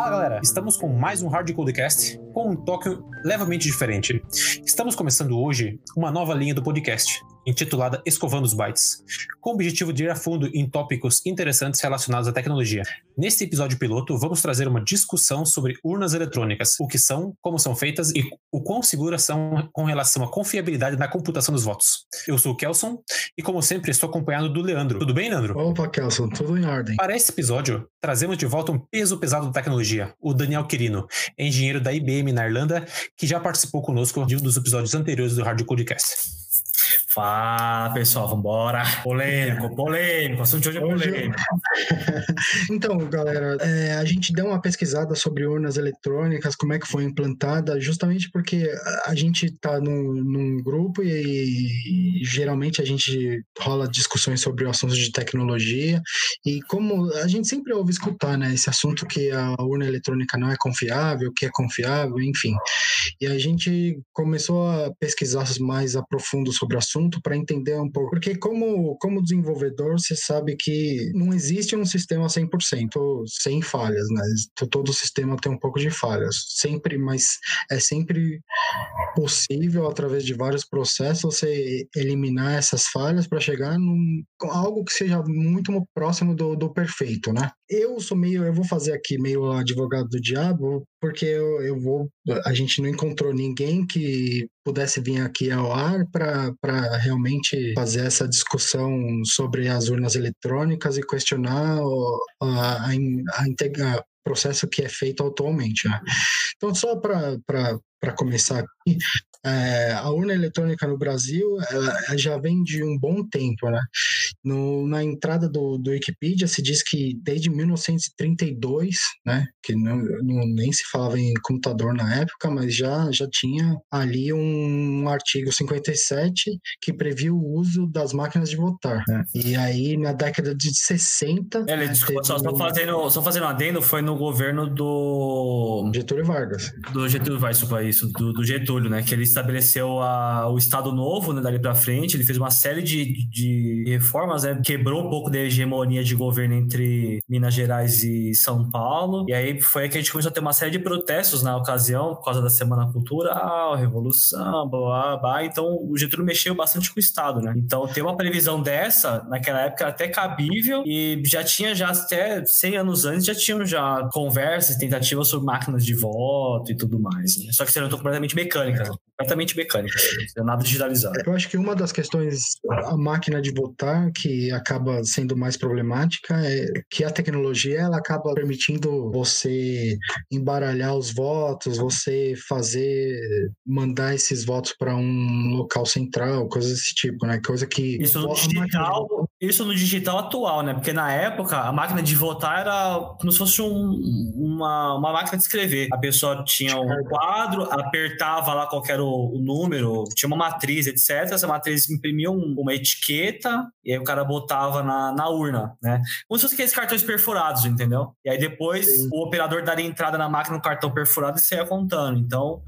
Fala galera, estamos com mais um Hard Codecast com um toque levemente diferente. Estamos começando hoje uma nova linha do podcast, intitulada Escovando os Bytes, com o objetivo de ir a fundo em tópicos interessantes relacionados à tecnologia. Neste episódio piloto, vamos trazer uma discussão sobre urnas eletrônicas, o que são, como são feitas e o quão seguras são com relação à confiabilidade na computação dos votos. Eu sou o Kelson e, como sempre, estou acompanhado do Leandro. Tudo bem, Leandro? Opa, Kelson, tudo em ordem. Para esse episódio, trazemos de volta um peso pesado da tecnologia, o Daniel Quirino, engenheiro da IBM na Irlanda, que já participou conosco de um dos episódios anteriores do Hard Codecast. Fala pessoal, vambora. Polêmico, polêmico, assunto de hoje é polêmico. então, galera, é, a gente deu uma pesquisada sobre urnas eletrônicas, como é que foi implantada, justamente porque a gente está num, num, grupo e, e, geralmente a gente rola discussões sobre assuntos de tecnologia e como a gente sempre ouve escutar, né, esse assunto que a urna eletrônica não é confiável, que é confiável, enfim. E a gente começou a pesquisar mais a profundo sobre o assunto para entender um pouco. Porque como, como desenvolvedor, você sabe que não existe um sistema 100% sem falhas, né? Todo sistema tem um pouco de falhas. Sempre, mas é sempre possível, através de vários processos, você eliminar essas falhas para chegar num algo que seja muito próximo do, do perfeito, né? Eu sou meio, eu vou fazer aqui meio advogado do diabo, porque eu, eu vou, a gente não encontrou ninguém que pudesse vir aqui ao ar para realmente fazer essa discussão sobre as urnas eletrônicas e questionar o, a, a, a, processo que é feito atualmente. Né? Então, só para começar aqui, é, a urna eletrônica no Brasil ela já vem de um bom tempo, né? No, na entrada do, do Wikipedia se diz que desde 1932, né? Que não, não, nem se falava em computador na época, mas já, já tinha ali um, um artigo 57 que previa o uso das máquinas de votar. Né? E aí, na década de 60... É, desculpa, só, só, fazendo, só fazendo adendo, foi no governo do... Getúlio Vargas. Do Getúlio Vargas, isso, do, do Getúlio, né? Que ele estabeleceu a, o Estado Novo, né, dali para frente. Ele fez uma série de, de reformas, né, quebrou um pouco da hegemonia de governo entre Minas Gerais e São Paulo. E aí foi que a gente começou a ter uma série de protestos na ocasião, por causa da Semana Cultural, Revolução, blá, blá, blá. Então o Getúlio mexeu bastante com o Estado, né? Então ter uma previsão dessa, naquela época, até cabível e já tinha já até 100 anos antes, já tinham já conversas, tentativas sobre máquinas de voto e tudo mais. Né? Só que seriam completamente mecânicas completamente mecânica, assim, nada digitalizado. Eu acho que uma das questões, a máquina de votar, que acaba sendo mais problemática, é que a tecnologia ela acaba permitindo você embaralhar os votos, você fazer, mandar esses votos para um local central, coisas desse tipo, né? Coisa que. Isso no digital. Isso no digital atual, né? Porque na época a máquina de votar era como se fosse um, uma, uma máquina de escrever. A pessoa tinha um quadro, apertava lá qualquer o, número, tinha uma matriz, etc. Essa matriz imprimia um, uma etiqueta e aí o cara botava na, na urna, né? Como se fosse aqueles cartões perfurados, entendeu? E aí depois Sim. o operador daria entrada na máquina no cartão perfurado e saia contando. Então,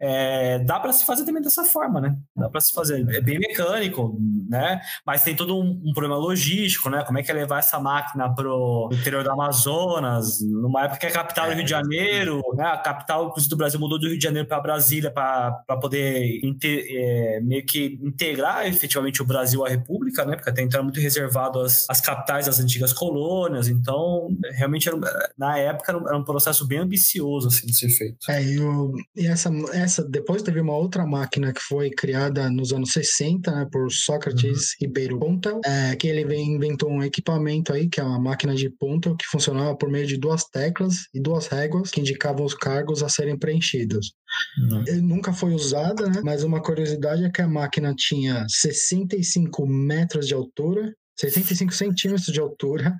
é, dá para se fazer também dessa forma, né? Dá para se fazer. É bem mecânico, né? Mas tem todo um, um, problema logístico, né? Como é que é levar essa máquina pro interior do Amazonas, numa época que é capital do Rio de Janeiro, né? A capital, inclusive, do Brasil mudou do Rio de Janeiro para Brasília para poder inter, é, meio que integrar efetivamente o Brasil à República, né? Porque até então era muito reservado às, às capitais das antigas colônias. Então, realmente, era, na época, era um, processo bem ambicioso, assim, de ser feito. É, e, o, e essa, essa essa, depois teve uma outra máquina que foi criada nos anos 60, né, por Sócrates uhum. Ribeiro Ponta, é, que ele inventou um equipamento aí, que é uma máquina de ponta, que funcionava por meio de duas teclas e duas réguas que indicavam os cargos a serem preenchidos. Uhum. Nunca foi usada, né, mas uma curiosidade é que a máquina tinha 65 metros de altura 65 centímetros de altura,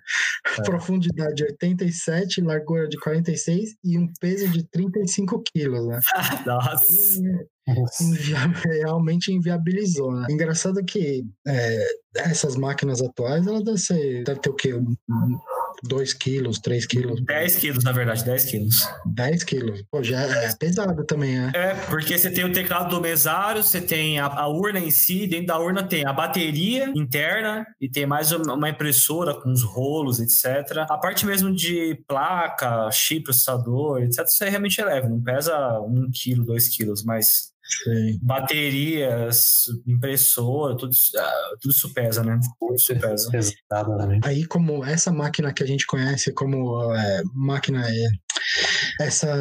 é. profundidade de 87, largura de 46 e um peso de 35 quilos, né? Nossa! realmente inviabilizou, né? Engraçado que é, essas máquinas atuais, elas devem, ser, deve ter o quê? 2 quilos, 3 quilos. 10 quilos, na verdade, 10 quilos. 10 quilos. Pô, já é pesado também, né? É, porque você tem o teclado do mesário, você tem a, a, urna em si, dentro da urna tem a bateria interna e tem mais uma impressora com os rolos, etc. A parte mesmo de placa, chip, processador, etc. Isso aí realmente é leve, não pesa 1 quilo, 2 quilos, mas Sim. baterias, impressora, tudo, ah, tudo isso pesa, né? Tudo isso pesa. Pesado, né? Aí, como essa máquina que a gente conhece como é, máquina é, essa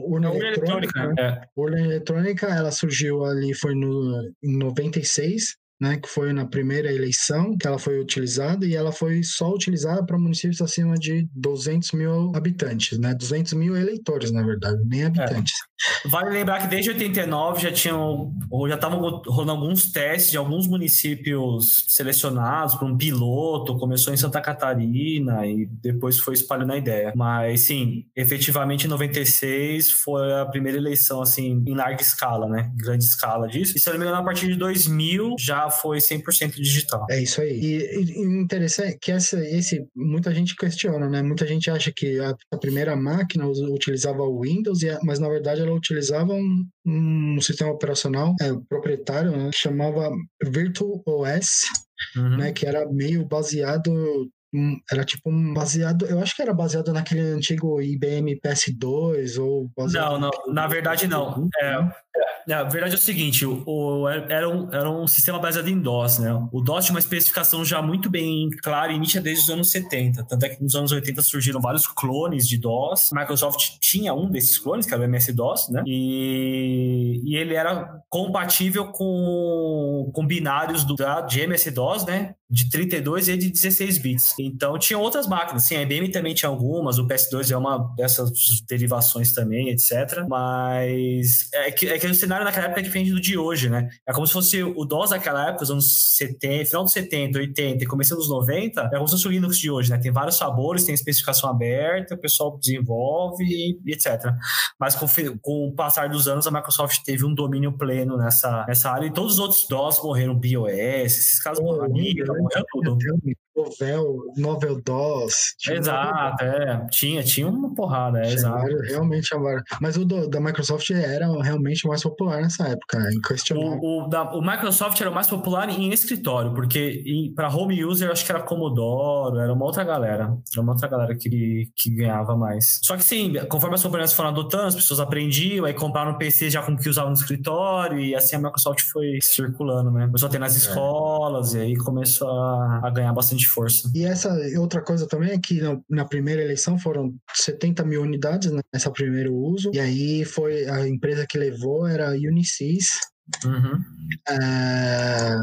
urna, urna eletrônica, eletrônica né? é. urna eletrônica, ela surgiu ali foi no em 96 né, que foi na primeira eleição que ela foi utilizada e ela foi só utilizada para municípios acima de 200 mil habitantes, né, 200 mil eleitores, na verdade, nem é. habitantes. É. Vale lembrar que desde 89 já tinham, ou já estavam rolando alguns testes de alguns municípios selecionados para um piloto, começou em Santa Catarina e depois foi espalhando a ideia. Mas sim, efetivamente em 96 foi a primeira eleição assim em larga escala, né, grande escala disso. E se eu não me engano, a partir de 2000 já foi 100% digital. É isso aí. E, e interessante é que essa, esse, muita gente questiona, né? Muita gente acha que a, a primeira máquina utilizava o Windows, a, mas na verdade ela utilizava um, um sistema operacional é, proprietário, né? Que chamava Virtual OS, Uhum. Né, que era meio baseado era tipo um baseado, eu acho que era baseado naquele antigo IBM PS2 ou Não, não, na verdade não. É, a verdade é o seguinte, o, o, era, um, era um sistema baseado em DOS, né? O DOS tinha uma especificação já muito bem clara e nítida desde os anos 70. Tanto é que nos anos 80 surgiram vários clones de DOS. Microsoft tinha um desses clones, que era o MS-DOS, né? E, e ele era compatível com, com binários do, de MS-DOS, né? de 32 e de 16 bits. Então tinha outras máquinas, sim, a IBM também tinha algumas, o PS2 é uma dessas derivações também, etc. Mas é que, é que o cenário naquela época é diferente do de hoje, né? É como se fosse o DOS daquela época, os anos 70, final dos 70, 80 e começo dos 90, é como se fosse o Linux de hoje, né? Tem vários sabores, tem especificação aberta, o pessoal desenvolve e, etc. Mas com, com o passar dos anos, a Microsoft teve um domínio pleno nessa, nessa área e todos os outros DOS morreram, BOS, esses casos morreram, morreu tudo. Novel, Novel DOS. Exato, é. Tinha, tinha uma porrada, é, exato. Realmente agora. Mas o do, da Microsoft era realmente o mais popular nessa época, inquestionável. O, o, da, o Microsoft era o mais popular em escritório, porque para home user eu acho que era Commodore, era uma outra galera. Era uma outra galera que, que ganhava mais. Só que sim, conforme as companhias foram adotando, as pessoas aprendiam, aí compraram PC já com o que usavam no escritório, e assim a Microsoft foi circulando, né? Começou a ter nas é. escolas, é. e aí começou a, a ganhar bastante de força. E essa outra coisa também é que na primeira eleição foram 70 mil unidades nessa primeiro uso, e aí foi a empresa que levou era a Unisys, Uhum. É,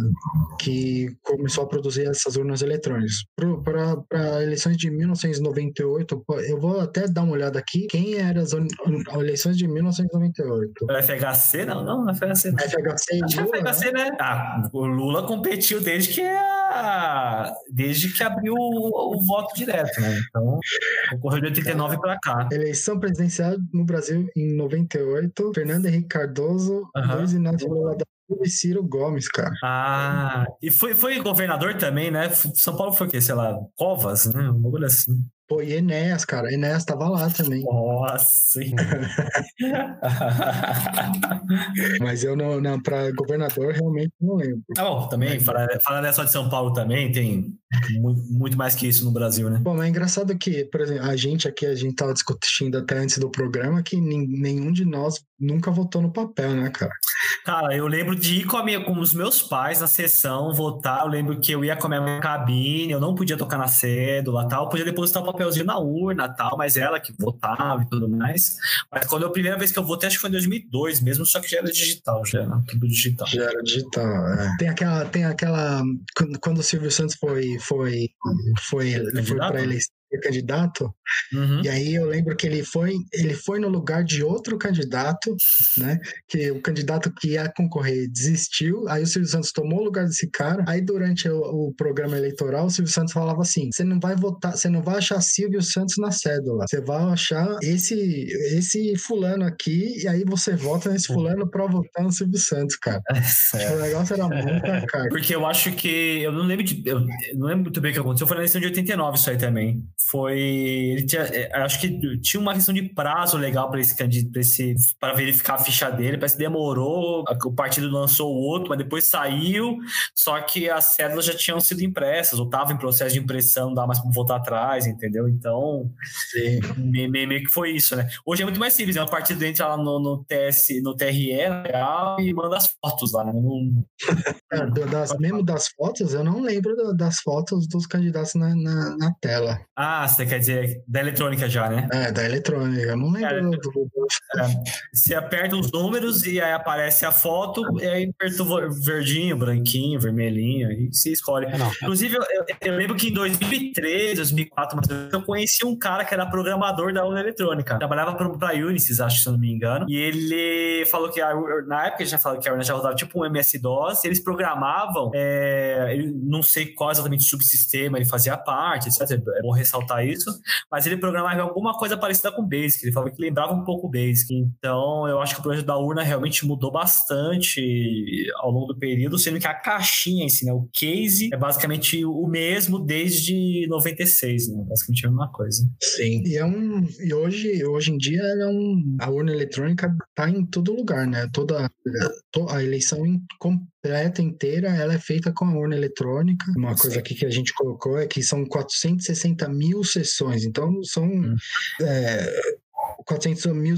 que começou a produzir essas urnas eletrônicas. Para eleições de 1998, eu vou até dar uma olhada aqui. Quem eram as eleições de 1998? FHC? Não, não, FHC não. FHC Acho Lula, FHC, né? né? Ah, o Lula competiu desde que a... desde que abriu o, o voto direto, né? Então, ocorreu de 89 para cá. Eleição presidencial no Brasil em 98, Fernando Henrique Cardoso, uhum. Luiz Inácio E Ciro Gomes, cara. Ah, e foi, foi governador também, né? São Paulo foi o quê? Sei lá, Covas, né? Um bagulho assim. Pô, e Enéas, cara. Enéas tava lá também. Nossa. Mas eu não, não para governador realmente não lembro. Tá bom, também, falar, falar só de São Paulo também, tem muito, muito, mais que isso no Brasil, né? Bom, é engraçado que, por exemplo, a gente aqui, a gente tava discutindo até antes do programa que nenhum de nós nunca votou no papel, né, cara? Cara, eu lembro de ir com, a minha, com os meus pais na sessão, votar. Eu lembro que eu ia com a minha cabine, eu não podia tocar na cédula tal, podia depositar o papelzinho na urna tal, mas ela que votava e tudo mais. Mas quando a primeira vez que eu votei, acho que foi em 2002 mesmo, só que já era digital, já era tudo digital. Já era digital, é. Tem aquela, tem aquela quando o Silvio Santos foi foi foi, foi para eleição candidato. Uhum. E aí eu lembro que ele foi, ele foi no lugar de outro candidato, né? Que o candidato que ia concorrer desistiu. Aí o Silvio Santos tomou o lugar desse cara. Aí durante o, o programa eleitoral, o Silvio Santos falava assim: você não vai votar, você não vai achar Silvio Santos na cédula. Você vai achar esse esse fulano aqui e aí você vota nesse uhum. fulano para votar no Silvio Santos, cara. É, o negócio era muito cara. Porque eu acho que eu não lembro de, eu não lembro muito bem o que aconteceu. Foi na eleição de 89 isso aí também foi. Ele tinha, é, acho que tinha uma questão de prazo legal para esse candidato, para verificar a ficha dele. Parece que demorou, o partido lançou o outro, mas depois saiu. Só que as cédulas já tinham sido impressas, ou estava em processo de impressão, não dá mais para voltar atrás, entendeu? Então, meio, meio, que foi isso, né? Hoje é muito mais simples, né? O partido entra lá no, no, TS, no TRE e manda as fotos lá, né? Não... É, das, mesmo das fotos, eu não lembro das fotos dos candidatos na, na, na tela. Ah, você quer dizer da eletrônica já, né? É, da eletrônica. Eu não lembro. É, do... é. Você aperta os números e aí aparece a foto, e aí aperta o verdinho, branquinho, vermelhinho, e você escolhe. Não, Inclusive, eu, eu, lembro que em 2003, 2004, eu conheci um cara que era programador da urna eletrônica. Trabalhava para a Unisys, acho, se eu não me engano. E ele falou que, a, na época, ele já falou que a urna já rodava tipo um MS-DOS. Eles programavam, é, ele, não sei qual exatamente subsistema ele fazia parte, etc. É bom ressaltar isso. Mas ele programava alguma coisa parecida com Basic. Ele falava que lembrava um pouco Basic. Então, eu acho que o projeto da urna realmente mudou bastante ao longo do período, sendo que a caixinha em si, né, o case, é basicamente o mesmo desde 96, né? Basicamente a mesma coisa. Sim. E é um. E hoje, hoje em dia é um. A urna eletrônica tá em todo lugar, né? Toda a eleição completa inteira ela é feita com a urna eletrônica. Uma coisa aqui que a gente colocou é que são 460 mil sessões. Então são hum. é, 400 mil,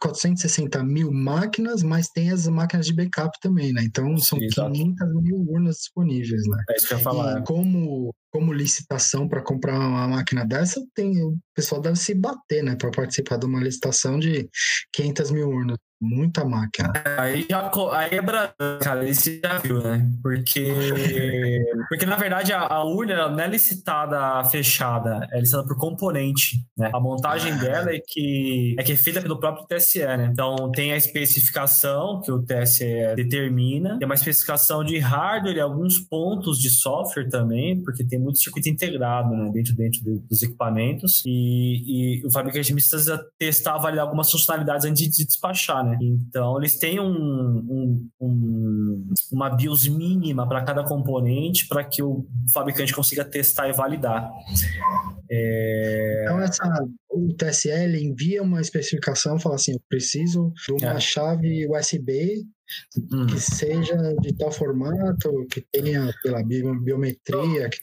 460 mil máquinas, mas tem as máquinas de backup também, né? Então são Sim, 500 mil urnas disponíveis, né? É isso que eu ia falar. E como, como licitação para comprar uma máquina dessa, tem, o pessoal deve se bater, né? Para participar de uma licitação de 500 mil urnas muita máquina. Aí, já, aí é Brasil, cara, isso já viu, né? Porque, porque na verdade, a, a urna não é licitada fechada, é licitada por componente, né? A montagem dela é que, é que é feita pelo próprio TSE, né? Então, tem a especificação que o TSE determina, tem uma especificação de hardware e alguns pontos de software também, porque tem muito circuito integrado, né? Dentro, dentro dos equipamentos e, e o fabricante precisa testar, validar algumas funcionalidades antes de despachar, né? Né? Então, eles têm um, um, um uma BIOS mínima para cada componente para que o fabricante consiga testar e validar. É... Então, essa, o TSL envia uma especificação, fala assim, eu preciso de uma é. chave USB hum. que seja de tal formato, que tenha pela biometria, que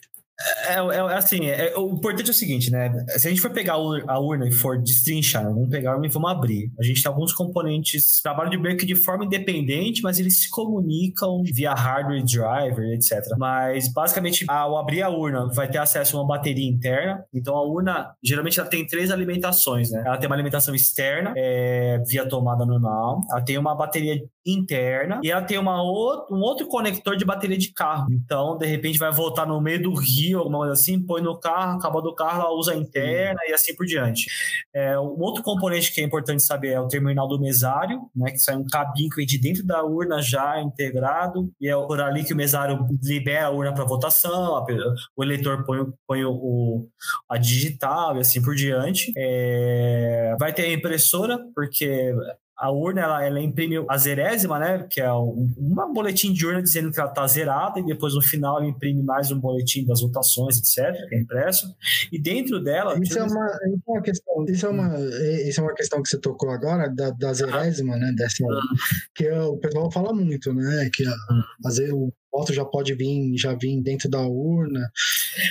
é, é, é, assim, é, o importante é o seguinte, né? Se a gente for pegar a urna e for destrinchar, vamos pegar a urna e vamos abrir. A gente tem alguns componentes, trabalho de break de forma independente, mas eles se comunicam via hardware driver, etc. Mas basicamente, ao abrir a urna, vai ter acesso a uma bateria interna. Então a urna, geralmente, ela tem três alimentações, né? Ela tem uma alimentação externa, é, via tomada normal. Ela tem uma bateria interna e ela tem uma outro, um outro conector de bateria de carro. Então, de repente, vai voltar no meio do rio, alguma coisa assim, põe no carro, acabou do carro, ela usa a interna e assim por diante. É, um outro componente que é importante saber é o terminal do mesário, né, que sai um cabinho que vem de dentro da urna já integrado, e é por ali que o mesário libera a urna para votação, a, o eleitor põe, põe o, o, a digital e assim por diante. É, vai ter a impressora, porque a urna ela, ela imprime a zerésima, né? Que é um, uma boletim de urna dizendo que ela está zerada, e depois no final ela imprime mais um boletim das votações, etc., que é impresso. E dentro dela. Isso, é uma, isso é uma questão. Isso é uma, isso é uma questão que você tocou agora, da, da zerésima, né? Dessa, ah. que o pessoal fala muito, né? Que vezes o voto já pode vir, já vir dentro da urna.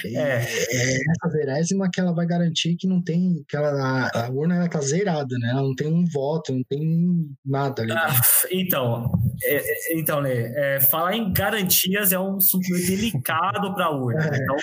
É. é essa zerésima que ela vai garantir que não tem, que ela, a urna ela tá zerada, né? Ela não tem um voto, não tem nada ali. Ah, então, é, é, então, Lê, é, falar em garantias é um assunto delicado para a urna. É. Então,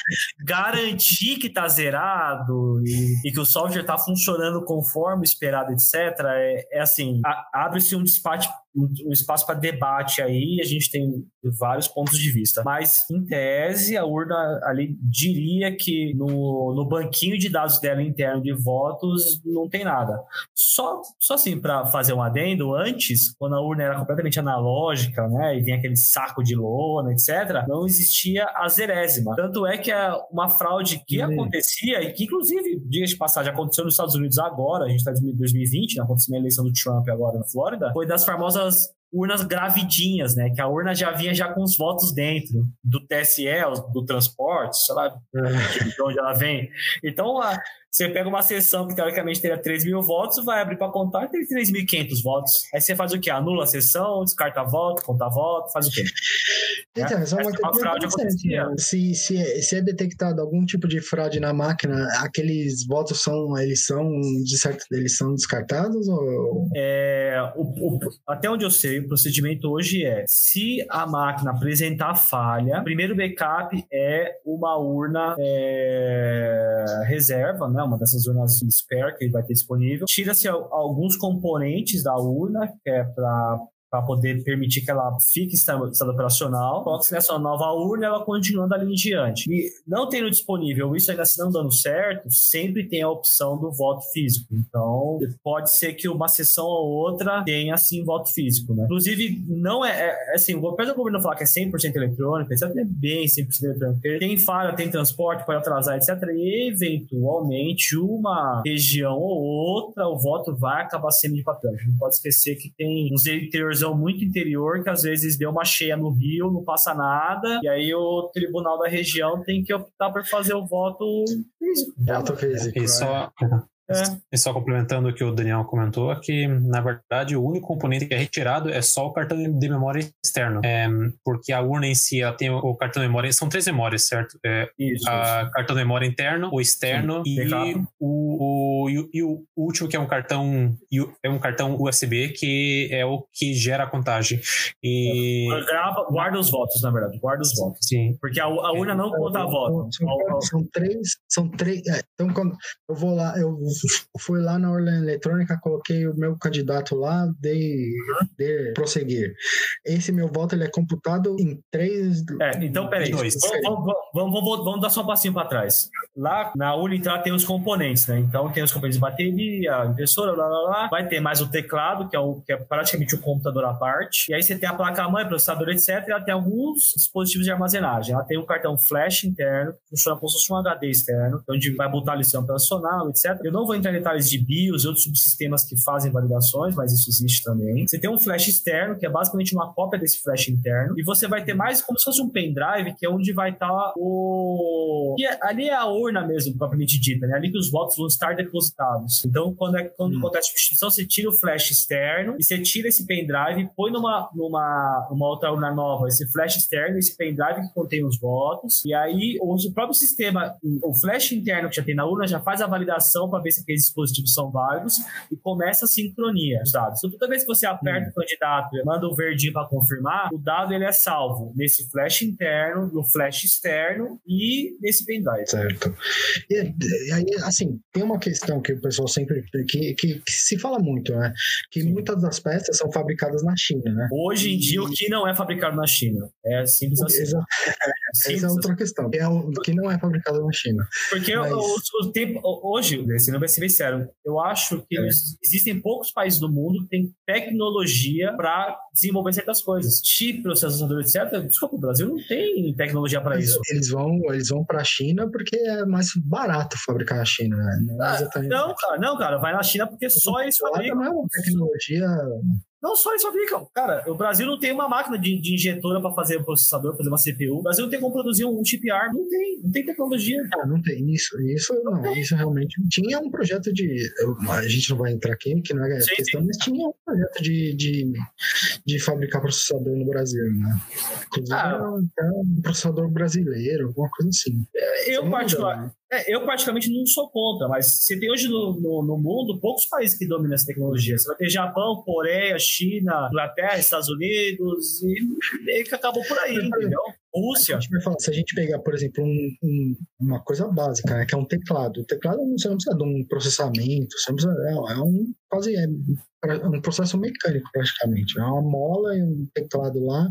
garantir que tá zerado e, e, que o software tá funcionando conforme esperado, etc., é, é assim, abre-se um despate um espaço para debate aí, a gente tem vários pontos de vista. Mas, em tese, a urna ali diria que no, no banquinho de dados dela interno de votos não tem nada. Só, só assim, para fazer um adendo, antes, quando a urna era completamente analógica, né, e vinha aquele saco de lona, etc., não existia a zerésima. Tanto é que uma fraude que uhum. acontecia, e que, inclusive, dias de passagem, aconteceu nos Estados Unidos agora, a gente está em 2020, né, aconteceu a eleição do Trump agora na Flórida, foi das famosas urnas gravidinhas, né? Que a urna já vinha já com os votos dentro do TSE, do transporte, sei lá, de onde ela vem. Então, a, você pega uma sessão que teoricamente teria 3 mil votos, vai abrir para contar e tem 3.500 votos. Aí você faz o quê? Anula a sessão, descarta voto, conta voto, faz o quê? Então, essa é uma, uma fraude acontecia. Se, se, é, se é detectado algum tipo de fraude na máquina, aqueles votos são, eles são, de certo, eles são descartados? Ou... É, o, o, até onde eu sei, o procedimento hoje é, se a máquina apresentar falha, o primeiro backup é uma urna é, reserva, né? Uma dessas urnas spare que vai ter disponível. Tira-se alguns componentes da urna, que é para para poder permitir que ela fique estado, estado operacional. Coloca-se nessa nova urna ela continuando ali em diante. E não tendo disponível isso ainda se não dando certo, sempre tem a opção do voto físico. Então, pode ser que uma sessão ou outra tenha, assim, voto físico, né? Inclusive, não é, é, é assim, apesar do governo falar que é 100% eletrônico, etc, é bem 100% eletrônico. Tem falha, tem transporte, pode atrasar, etc, e eventualmente uma região ou outra, o voto vai acabar sendo de papel. A gente não pode esquecer que tem uns muito interior que às vezes deu uma cheia no Rio, não passa nada, e aí o tribunal da região tem que optar por fazer o voto físico. Voto físico. E só, é. E só complementando o que o Daniel comentou, é que, na verdade, o único componente que é retirado é só o cartão de memória externo. É, porque a urna em si, ela tem o cartão de memória, são três memórias, certo? É, isso, a isso. cartão de memória interno, o externo Sim, e o, o, e, o, último que é um cartão é um cartão USB que é o que gera a contagem. E... Grava, guarda os votos, na verdade, guarda os votos. Sim. Porque a, a urna não conta voto. São, são, três, são três. É, então, quando eu vou lá, eu fui lá na urna eletrônica, coloquei o meu candidato lá, dei, dei prosseguir. Esse meu voto ele é computado em três. É, então, peraí. Dois. Vamos, vamos, vamos, vamos, dar só um passinho para trás. Lá na urna então, tem os componentes, né? Então tem os componentes de bateria, impressora, blá blá blá. Vai ter mais o teclado, que é, o, que é praticamente o computador à parte. E aí você tem a placa-mãe, processador, etc. E ela tem alguns dispositivos de armazenagem. Ela tem um cartão flash interno, que funciona como se fosse um HD externo, onde vai botar a lição operacional, etc. Eu não vou entrar em detalhes de BIOS e outros subsistemas que fazem validações, mas isso existe também. Você tem um flash externo, que é basicamente uma cópia desse flash interno, e você vai ter mais como se fosse um pendrive, que é onde vai estar o. É, ali é a urna mesmo, propriamente dita, né? Ali que os votos vão estar depositados. Então, quando, é, quando hum. acontece substituição, você tira o flash externo e você tira esse pendrive, põe numa, numa uma outra urna nova esse flash externo, esse pendrive que contém os votos, e aí o próprio sistema, o flash interno que já tem na urna, já faz a validação para ver se aqueles dispositivos são válidos e começa a sincronia dos dados. Então, toda vez que você aperta hum. o candidato e manda o verdinho para confirmar, o dado ele é salvo nesse flash interno, no flash externo e nesse pendrive. Certo. E, aí, assim, tem uma questão que o pessoal sempre. que, que, que se fala muito, né? Que Sim. muitas das peças são fabricadas na China, né? Hoje em dia, o que não é fabricado na China? É simples assim. Essa, essa é outra questão. É o que não é fabricado na China. Porque Mas... o, o, tempo, hoje, você não vai ser sincero, eu acho que é. existem poucos países do mundo que têm tecnologia para desenvolver certas coisas. Chip, processador, etc. Desculpa, o Brasil não tem tecnologia para isso. Eles vão, eles vão para a China porque é mais barato fabricar na China, né? Não, é ah, não, cara, não, cara, vai na China porque só eles fabricam. Não é uma tecnologia não só eles fabricam. Cara, o Brasil não tem uma máquina de, de injetora para fazer um processador, fazer uma CPU. O Brasil não tem como produzir um, chip ARM. Não tem, não tem tecnologia. Ah, não tem isso. Isso não, não isso realmente. Tinha um projeto de. A gente não vai entrar aqui, que não é sim, questão, sim. mas tinha um projeto de, de, de fabricar processador no Brasil, né? Inclusive, ah, era um processador brasileiro, alguma coisa assim. Eu, particular, é, eu, praticamente, não sou contra, mas você tem hoje no, no, no, mundo poucos países que dominam essa tecnologia. Você vai ter Japão, Coreia, China, Inglaterra, Estados Unidos, e meio que acabou por aí, entendeu? Rússia. A falar, se a gente pegar, por exemplo, um, um, uma coisa básica, né, que é um teclado. O teclado você não precisa de um processamento, você não precisa, é, é um quase é um processo mecânico praticamente. É uma mola e um teclado lá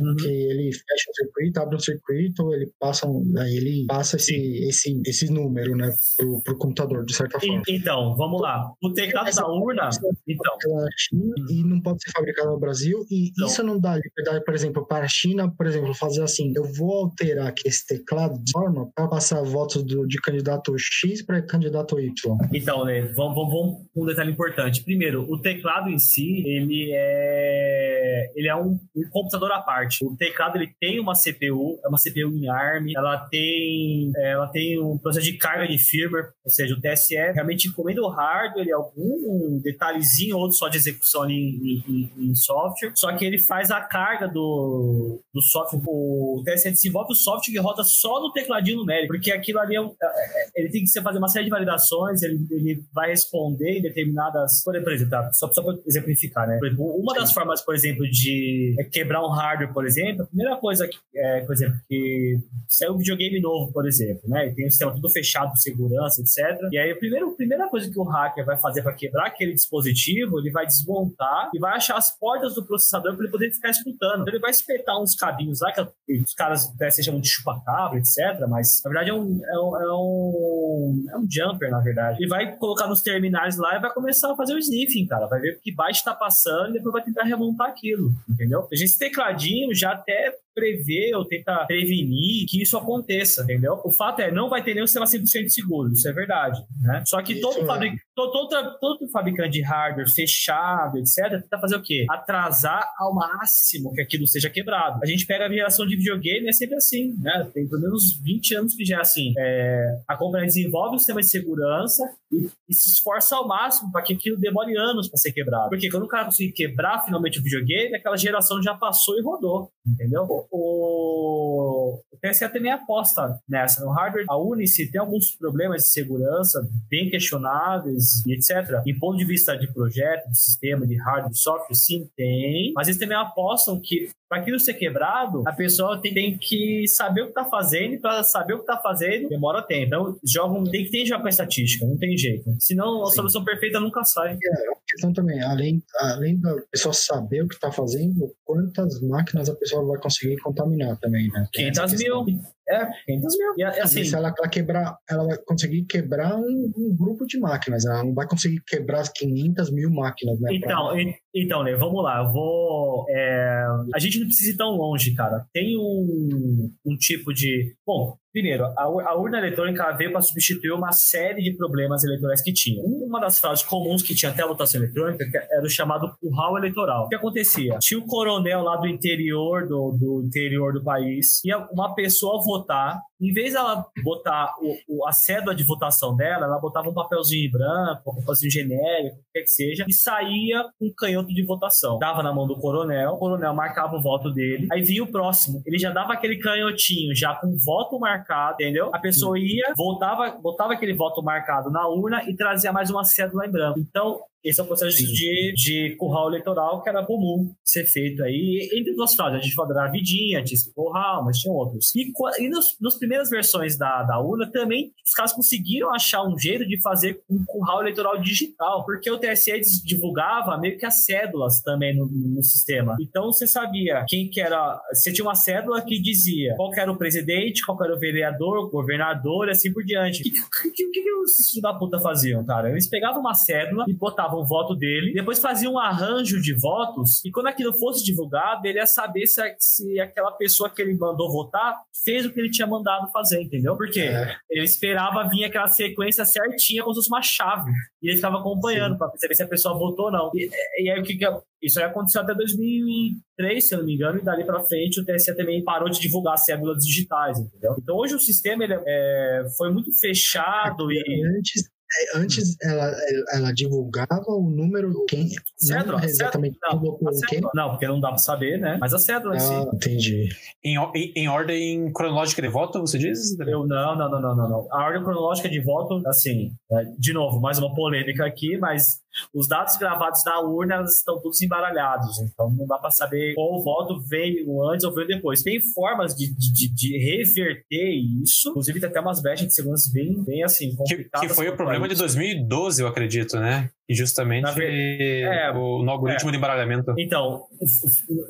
uhum. que ele fecha um circuito, abre um circuito, ele passa, aí ele passa esse, esse, esse número, né, pro, pro computador, de certa forma. Então, vamos lá. O teclado da urna, então. China, e não pode ser fabricado no Brasil, e isso não dá liberdade, por exemplo, para a China, por exemplo, fazer assim, assim, eu vou alterar aqui esse teclado de forma para passar votos do, de candidato X para candidato Y. Então, né, vamos, vamos, vamos um detalhe importante. Primeiro, o teclado em si, ele é ele é um, um, computador à parte. O teclado ele tem uma CPU, é uma CPU em ARM, ela tem ela tem um processo de carga de firmware, ou seja, o TSE realmente encomenda o hardware algum detalhezinho ou só de execução ali em, em, em, software, só que ele faz a carga do, do software, o TSE desenvolve o software que roda só no tecladinho numérico, porque aquilo ali é, é, é, ele tem que fazer uma série de validações, ele, ele vai responder em determinadas, por exemplo, tá? só, só para exemplificar, né? Uma das formas, por exemplo, de quebrar um hardware, por exemplo, a primeira coisa que, é, por exemplo, que saiu um videogame novo, por exemplo, né? E tem um sistema tudo fechado, segurança, etc. E aí, a primeira, a primeira coisa que o hacker vai fazer para quebrar aquele dispositivo, ele vai desmontar e vai achar as portas do processador para ele poder ficar escutando. Então, ele vai espetar uns cabinhos lá, que os caras né, se chamam de chupa-cabra, etc. Mas, na verdade, é um, é um, é um, é um jumper, na verdade. Ele vai colocar nos terminais lá e vai começar a fazer o sniffing, cara. Vai ver que byte está passando e depois vai tentar remontar aquilo, entendeu? Esse tecladinho já até prever ou tenta prevenir que isso aconteça, entendeu? O fato é, não vai ter nenhum sistema 100% seguro, isso é verdade, né? Só que todo, é. fabric... todo, todo, todo, fabricante de hardware fechado, etc., tenta fazer o quê? Atrasar ao máximo que aquilo seja quebrado. A gente pega a geração de videogame, é sempre assim, né? Tem pelo menos 20 anos que já é assim. É... A companhia desenvolve o sistema de segurança e, e se esforça ao máximo para que aquilo demore anos para ser quebrado. Porque quando o cara conseguir quebrar finalmente o videogame, aquela geração já passou e rodou, entendeu? O, o TSE também aposta nessa. No hardware, a Unice tem alguns problemas de segurança bem questionáveis e etc. Em ponto de vista de projeto, de sistema, de hardware, software, sim, tem. Mas eles também apostam que para aquilo ser quebrado, a pessoa tem, tem que saber o que está fazendo e para saber o que está fazendo demora tempo. Então, jogam, tem que ter já com a estatística, não tem jeito. Senão, a Sim. solução perfeita nunca sai. É, a questão também, além, além da pessoa saber o que está fazendo, quantas máquinas a pessoa vai conseguir contaminar também, né? 500 mil. É, 500 mil. E, assim, se ela, ela, quebrar, ela vai conseguir quebrar um, um, grupo de máquinas, ela não vai conseguir quebrar as 500 mil máquinas, né? Então, pra... então Lê, vamos lá, eu vou... É, a gente não precisa ir tão longe, cara. Tem um, um tipo de... Bom, Primeiro, a, urna eletrônica veio para substituir uma série de problemas eleitorais que tinha. Uma das frases comuns que tinha até a votação eletrônica era o chamado curral eleitoral. O que acontecia? Tinha um coronel lá do interior do, do interior do país, e uma pessoa votar em vez dela botar o, o, a cédula de votação dela, ela botava um papelzinho branco, um papelzinho genérico, o que, que seja, e saía um canhoto de votação. Dava na mão do coronel, o coronel marcava o voto dele, aí vinha o próximo. Ele já dava aquele canhotinho, já com voto marcado, entendeu? A pessoa ia, voltava, botava aquele voto marcado na urna e trazia mais uma cédula em branco. Então, esse é o processo de, de curral eleitoral que era comum ser feito aí. Entre duas frases, a gente falou da Vidinha, tinha esse curral, mas tinha outros. E, e nos, nas primeiras versões da, da urna, também os caras conseguiram achar um jeito de fazer um curral eleitoral digital, porque o TSE divulgava meio que as cédulas também no, no sistema. Então você sabia quem que era. Você tinha uma cédula que dizia qual era o presidente, qual era o vereador, o governador e assim por diante. O que, que, que, que os filhos da puta faziam, cara? Eles pegavam uma cédula e botavam o voto dele, depois fazia um arranjo de votos, e quando aquilo fosse divulgado, ele ia saber se, se aquela pessoa que ele mandou votar fez o que ele tinha mandado fazer, entendeu? Porque é. ele esperava vir aquela sequência certinha, como se fosse uma chave, e ele ficava acompanhando para perceber se a pessoa votou ou não. E, e aí o que, que isso aí aconteceu até 2003, se eu não me engano, e dali para frente o TSE também parou de divulgar cédulas digitais, entendeu? Então hoje o sistema ele é, foi muito fechado é, e antes é, antes ela, ela divulgava o número quem cédula, não exatamente cédula, não, quem? Não porque não dá para saber né? Mas a cédula ah, si. entendi. Em, em, em, ordem cronológica de voto você diz eu não não não não não, não. a ordem cronológica de voto assim é, de novo mais uma polêmica aqui mas os dados gravados na urna estão todos embaralhados, então não dá para saber qual voto veio antes ou veio depois. Tem formas de, de, de reverter isso, inclusive tem até umas brechas de segurança bem, bem assim, complicadas. Que, que foi o problema de 2012, eu acredito, né? E justamente é, o, no algoritmo é. de embaralhamento. Então,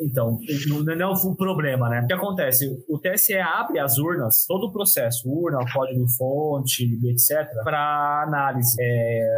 então não é o problema, né? O que acontece? O TSE abre as urnas, todo o processo, urna, código-fonte, etc., para análise. É,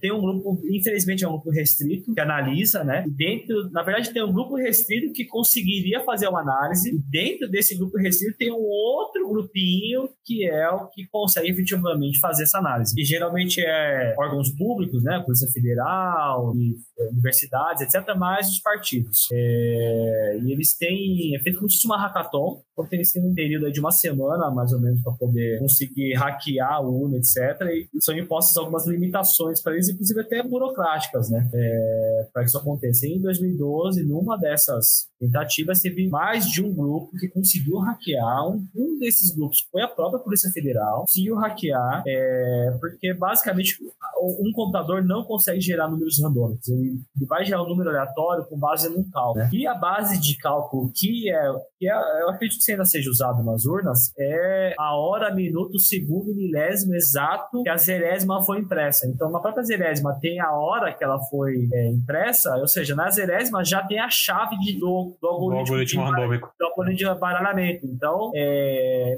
tem um grupo, infelizmente é um grupo restrito, que analisa, né? dentro, na verdade, tem um grupo restrito que conseguiria fazer uma análise, e dentro desse grupo restrito tem um outro grupinho que é o que consegue efetivamente fazer essa análise. E geralmente é órgãos públicos, né? Polícia Federal, e, é, universidades, etc., mais os partidos. É, e eles têm, é feito como se fosse uma hackathon, porque eles têm um período de uma semana, mais ou menos, para poder conseguir hackear o UNO, etc., e são impostas algumas limitações para eles, inclusive até burocráticas, né? É, para que isso aconteça. E em 2012, numa dessas tentativas, teve mais de um grupo que conseguiu hackear. Um, um desses grupos foi a própria Polícia Federal, conseguiu hackear, é, porque basicamente um computador não consegue gerar números randômicos. Ele, vai gerar um número aleatório com base num cálculo. Né? E a base de cálculo que é, que é, eu acredito que ainda seja usado nas urnas, é a hora, minuto, segundo, milésimo exato que a zerésima foi impressa. Então, na própria zerésima tem a hora que ela foi é, impressa, ou seja, na zerésima já tem a chave de, do, do algoritmo, algoritmo de, randômico. Do algoritmo de baralhamento. Então, é,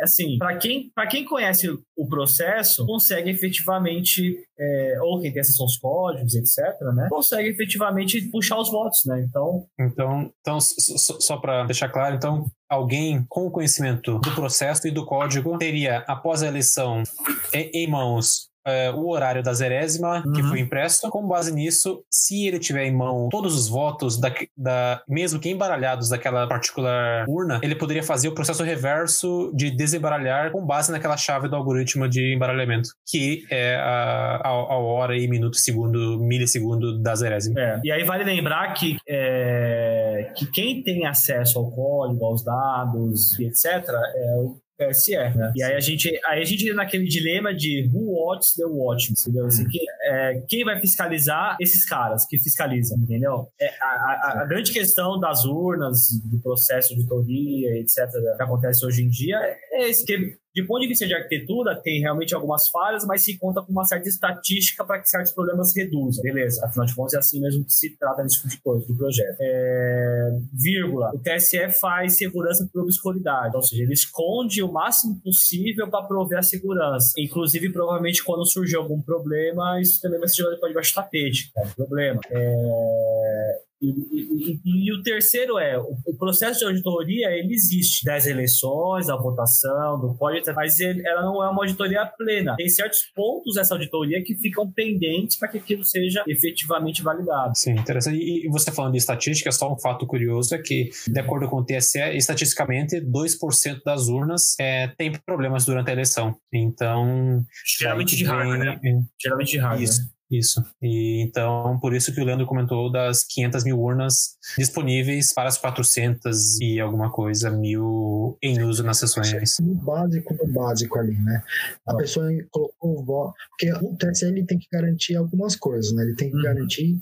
é assim, para quem, quem conhece o processo, consegue efetivamente, é, ou quem tem acesso aos códigos, etc., né, consegue efetivamente puxar os votos, né? Então, então, então só para deixar claro, então alguém com conhecimento do processo e do código teria, após a eleição, em mãos é, o horário da zerésima que uhum. foi impresso. Com base nisso, se ele tiver em mão todos os votos, da, da, mesmo que embaralhados daquela particular urna, ele poderia fazer o processo reverso de desembaralhar com base naquela chave do algoritmo de embaralhamento, que é a, a, a hora e minuto, segundo, milissegundo da zerésima. É. E aí vale lembrar que, é, que quem tem acesso ao código, aos dados, etc., é o TSE. Né? E aí a gente, aí a gente entra naquele dilema de who watches the watch, entendeu? Assim, hum. que, é, quem vai fiscalizar esses caras que fiscalizam, entendeu? É, a, a, a, grande questão das urnas, do processo de auditoria, etc., que acontece hoje em dia, é esse que de ponto de vista de arquitetura, tem realmente algumas falhas, mas se conta com uma certa estatística para que certos problemas reduzam. Beleza, afinal de contas é assim mesmo que se trata desse tipo de coisa, do projeto. É, vírgula, o TSE faz segurança por obscuridade, ou seja, ele esconde o máximo possível para prover a segurança. Inclusive, provavelmente, quando surgir algum problema, isso também vai ser jogado para debaixo do tapete, é problema. É, e, e, e, o terceiro é, o, o, processo de auditoria, ele existe, das eleições, da votação, do código, mas ele, ela não é uma auditoria plena. Tem certos pontos dessa auditoria que ficam pendentes para que aquilo seja efetivamente validado. Sim, interessante. E você falando de estatística, só um fato curioso é que, de acordo com o TSE, estatisticamente, 2% das urnas é, tem problemas durante a eleição. Então... Geralmente de hardware, né? Geralmente de hardware. Isso. Isso. E então, por isso que o Leandro comentou das 500 mil urnas disponíveis para as 400 e alguma coisa mil em uso nas sessões. O básico do básico ali, né? A pessoa colocou o voto. Porque o TSE tem que garantir algumas coisas, né? Ele tem que uhum. garantir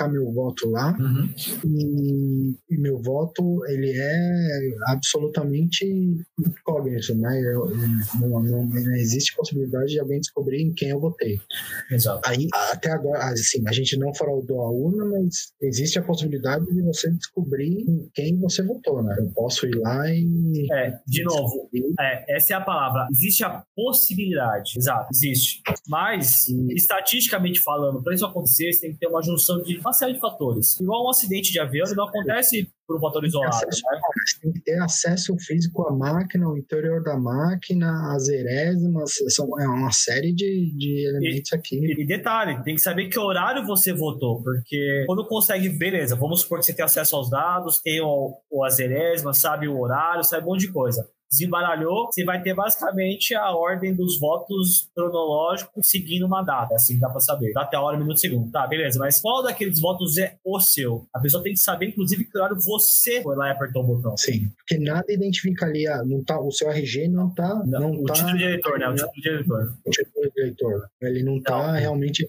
colocar meu voto lá uhum. e, e, meu voto ele é absolutamente incógnito, né? Eu, não, não, não, existe possibilidade de alguém descobrir em quem eu votei. Exato. Aí, até agora, assim, a gente não fraudou a urna, mas existe a possibilidade de você descobrir em quem você votou, né? Eu posso ir lá e... É, de novo, é, essa é a palavra. Existe a possibilidade, exato, existe. Mas, estatisticamente falando, para isso acontecer, você tem que ter uma junção de uma série de fatores. Igual um acidente de avião, não acontece por um fator isolado. Né? Tem que ter acesso físico à máquina, ao interior da máquina, as erésimas, são, é uma série de, de elementos e, aqui. E detalhe, tem que saber que horário você votou, porque quando consegue, beleza, vamos supor que você tem acesso aos dados, tem o, o as erésimas, sabe o horário, sabe um monte de coisa desembaralhou, você vai ter basicamente a ordem dos votos cronológicos seguindo uma data, assim dá para saber. Dá até a hora, minuto, segundo. Tá, beleza. Mas qual daqueles votos é o seu? A pessoa tem que saber, inclusive, que claro, você foi lá e apertou o botão. Sim, porque nada identifica ali, ah, não tá, o seu RG não tá. Não, não o tá, título de eleitor, né? O título de eleitor. O título de eleitor. Ele não tá realmente.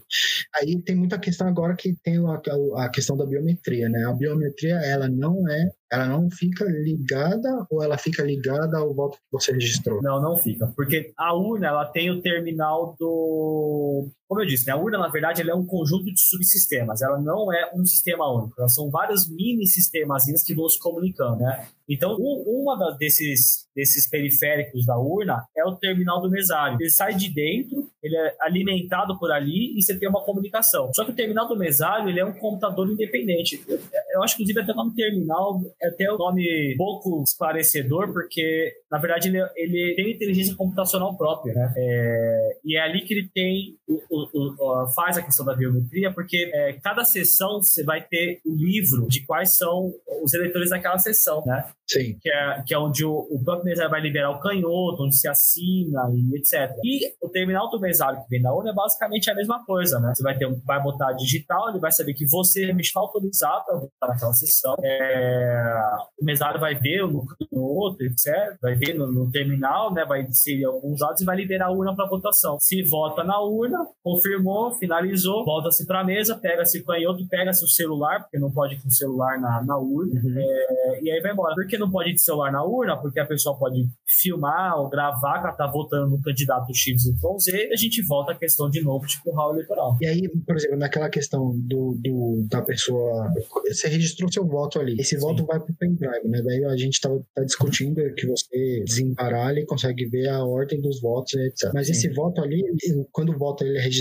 Aí tem muita questão agora que tem a, a questão da biometria, né? A biometria, ela não é ela não fica ligada ou ela fica ligada ao voto que você registrou? Não, não fica, porque a urna ela tem o terminal do como eu disse, né, a urna, na verdade, ela é um conjunto de subsistemas. Ela não é um sistema único. São vários mini sistemas que vão se comunicando, né? Então, um, uma desses, desses periféricos da urna é o terminal do mesário. Ele sai de dentro, ele é alimentado por ali e você tem uma comunicação. Só que o terminal do mesário, ele é um computador independente. Eu, eu acho, inclusive, até o nome terminal é até um nome pouco esclarecedor, porque, na verdade, ele, ele tem inteligência computacional própria, né? É, e é ali que ele tem, o, o, o, faz a questão da biometria, porque é, cada sessão você vai ter o livro de quais são os eleitores daquela sessão, né? Sim. Que é, que é onde o, o próprio mesário vai liberar o canhoto, onde se assina e etc. E o terminal do mesário que vem da urna é basicamente a mesma coisa, né? Você vai ter, vai botar digital, ele vai saber que você está autorizado a votar naquela sessão. É, o mesário vai ver no canhoto, etc. Vai ver no, no terminal, né? Vai inserir alguns dados e vai liberar a urna para votação. Se vota na urna, confirmou, finalizou, volta-se para a mesa, pega-se o canhoto, pega-se o celular, porque não pode ir com o celular na, na urna, uhum. é, e aí vai embora. Porque não pode ir de celular na urna? Porque a pessoa pode filmar ou gravar que ela tá votando no candidato X, Y, Z, e a gente volta à questão de novo, tipo, o hall eleitoral. E aí, por exemplo, naquela questão do, do da pessoa, você registrou seu voto ali, esse Sim. voto vai pro pendrive, né? Daí a gente tava tá discutindo que você desembaralha e consegue ver a ordem dos votos, etc. Mas Sim. esse voto ali, quando o voto ele é registrado,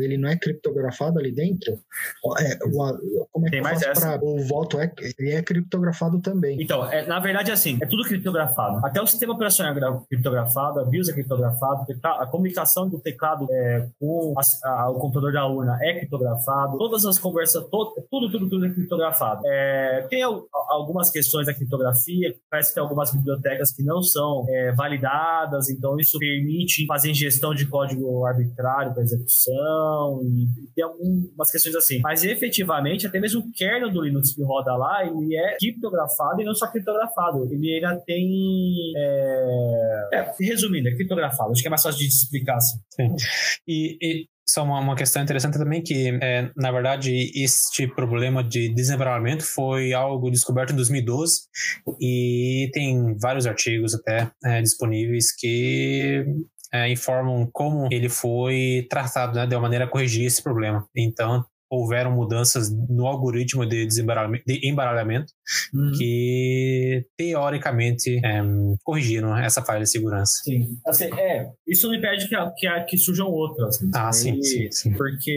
ele não é criptografado ali dentro? É, o, como é que Tem mais essa. Pra, o voto é, ele é criptografado também. Então, é, na verdade, assim, é tudo criptografado. Até o sistema operacional é criptografado, a BIOS é criptografado, a comunicação do teclado é, com a, a, o computador da urna é criptografado, todas as conversas, todo, tudo, tudo, tudo é criptografado. É, tem algumas questões da criptografia, parece que tem algumas bibliotecas que não são é, validadas, então isso permite fazer ingestão de código arbitrário para execução, e, tem algumas questões assim. Mas efetivamente, até mesmo o kernel do Linux que roda lá, ele é criptografado e não só criptografado, ele ainda tem. É... É, resumindo, é criptografado. Acho que é mais fácil de explicar assim. Sim. E, e só uma, uma questão interessante também que, é, na verdade, este problema de desembaralhamento foi algo descoberto em 2012 e tem vários artigos até é, disponíveis que é, informam como ele foi tratado, né, de uma maneira a corrigir esse problema. Então, houveram mudanças no algoritmo de, de embaralhamento uhum. que teoricamente é, corrigiram essa falha de segurança. Sim, assim, é, isso não impede que, que, que surjam outras. Ah, sim, sim, sim, Porque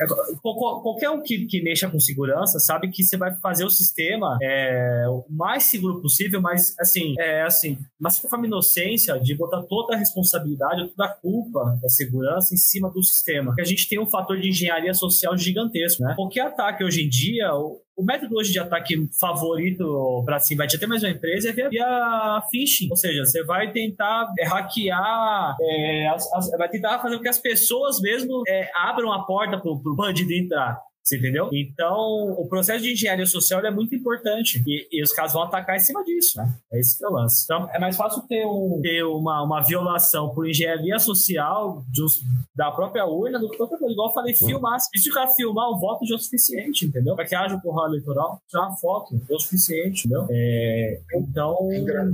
é, qualquer um que, que mexa com segurança sabe que você vai fazer o sistema é, o mais seguro possível, mas assim, é assim, mas com a inocência de botar toda a responsabilidade, toda a culpa da segurança em cima do sistema. Porque a gente tem um fator de engenharia social gigantesco, né? Qualquer ataque hoje em dia, o método hoje de ataque favorito para se invadir até mais uma empresa é via, via phishing, ou seja, você vai tentar é, hackear, é, as, as, vai tentar fazer com que as pessoas mesmo é, abram a porta para o bandido entrar. Você entendeu? Então, o processo de engenharia social é muito importante e, e, os caras vão atacar em cima disso, né? É isso que eu lance. Então, é mais fácil ter, um, ter uma, uma violação por engenharia social dos, da própria urna do que outra coisa. Igual eu falei, filmar. Se o cara filmar, o voto já é o suficiente, entendeu? Para que haja curral eleitoral, tirar uma foto, é o suficiente, entendeu? É, então.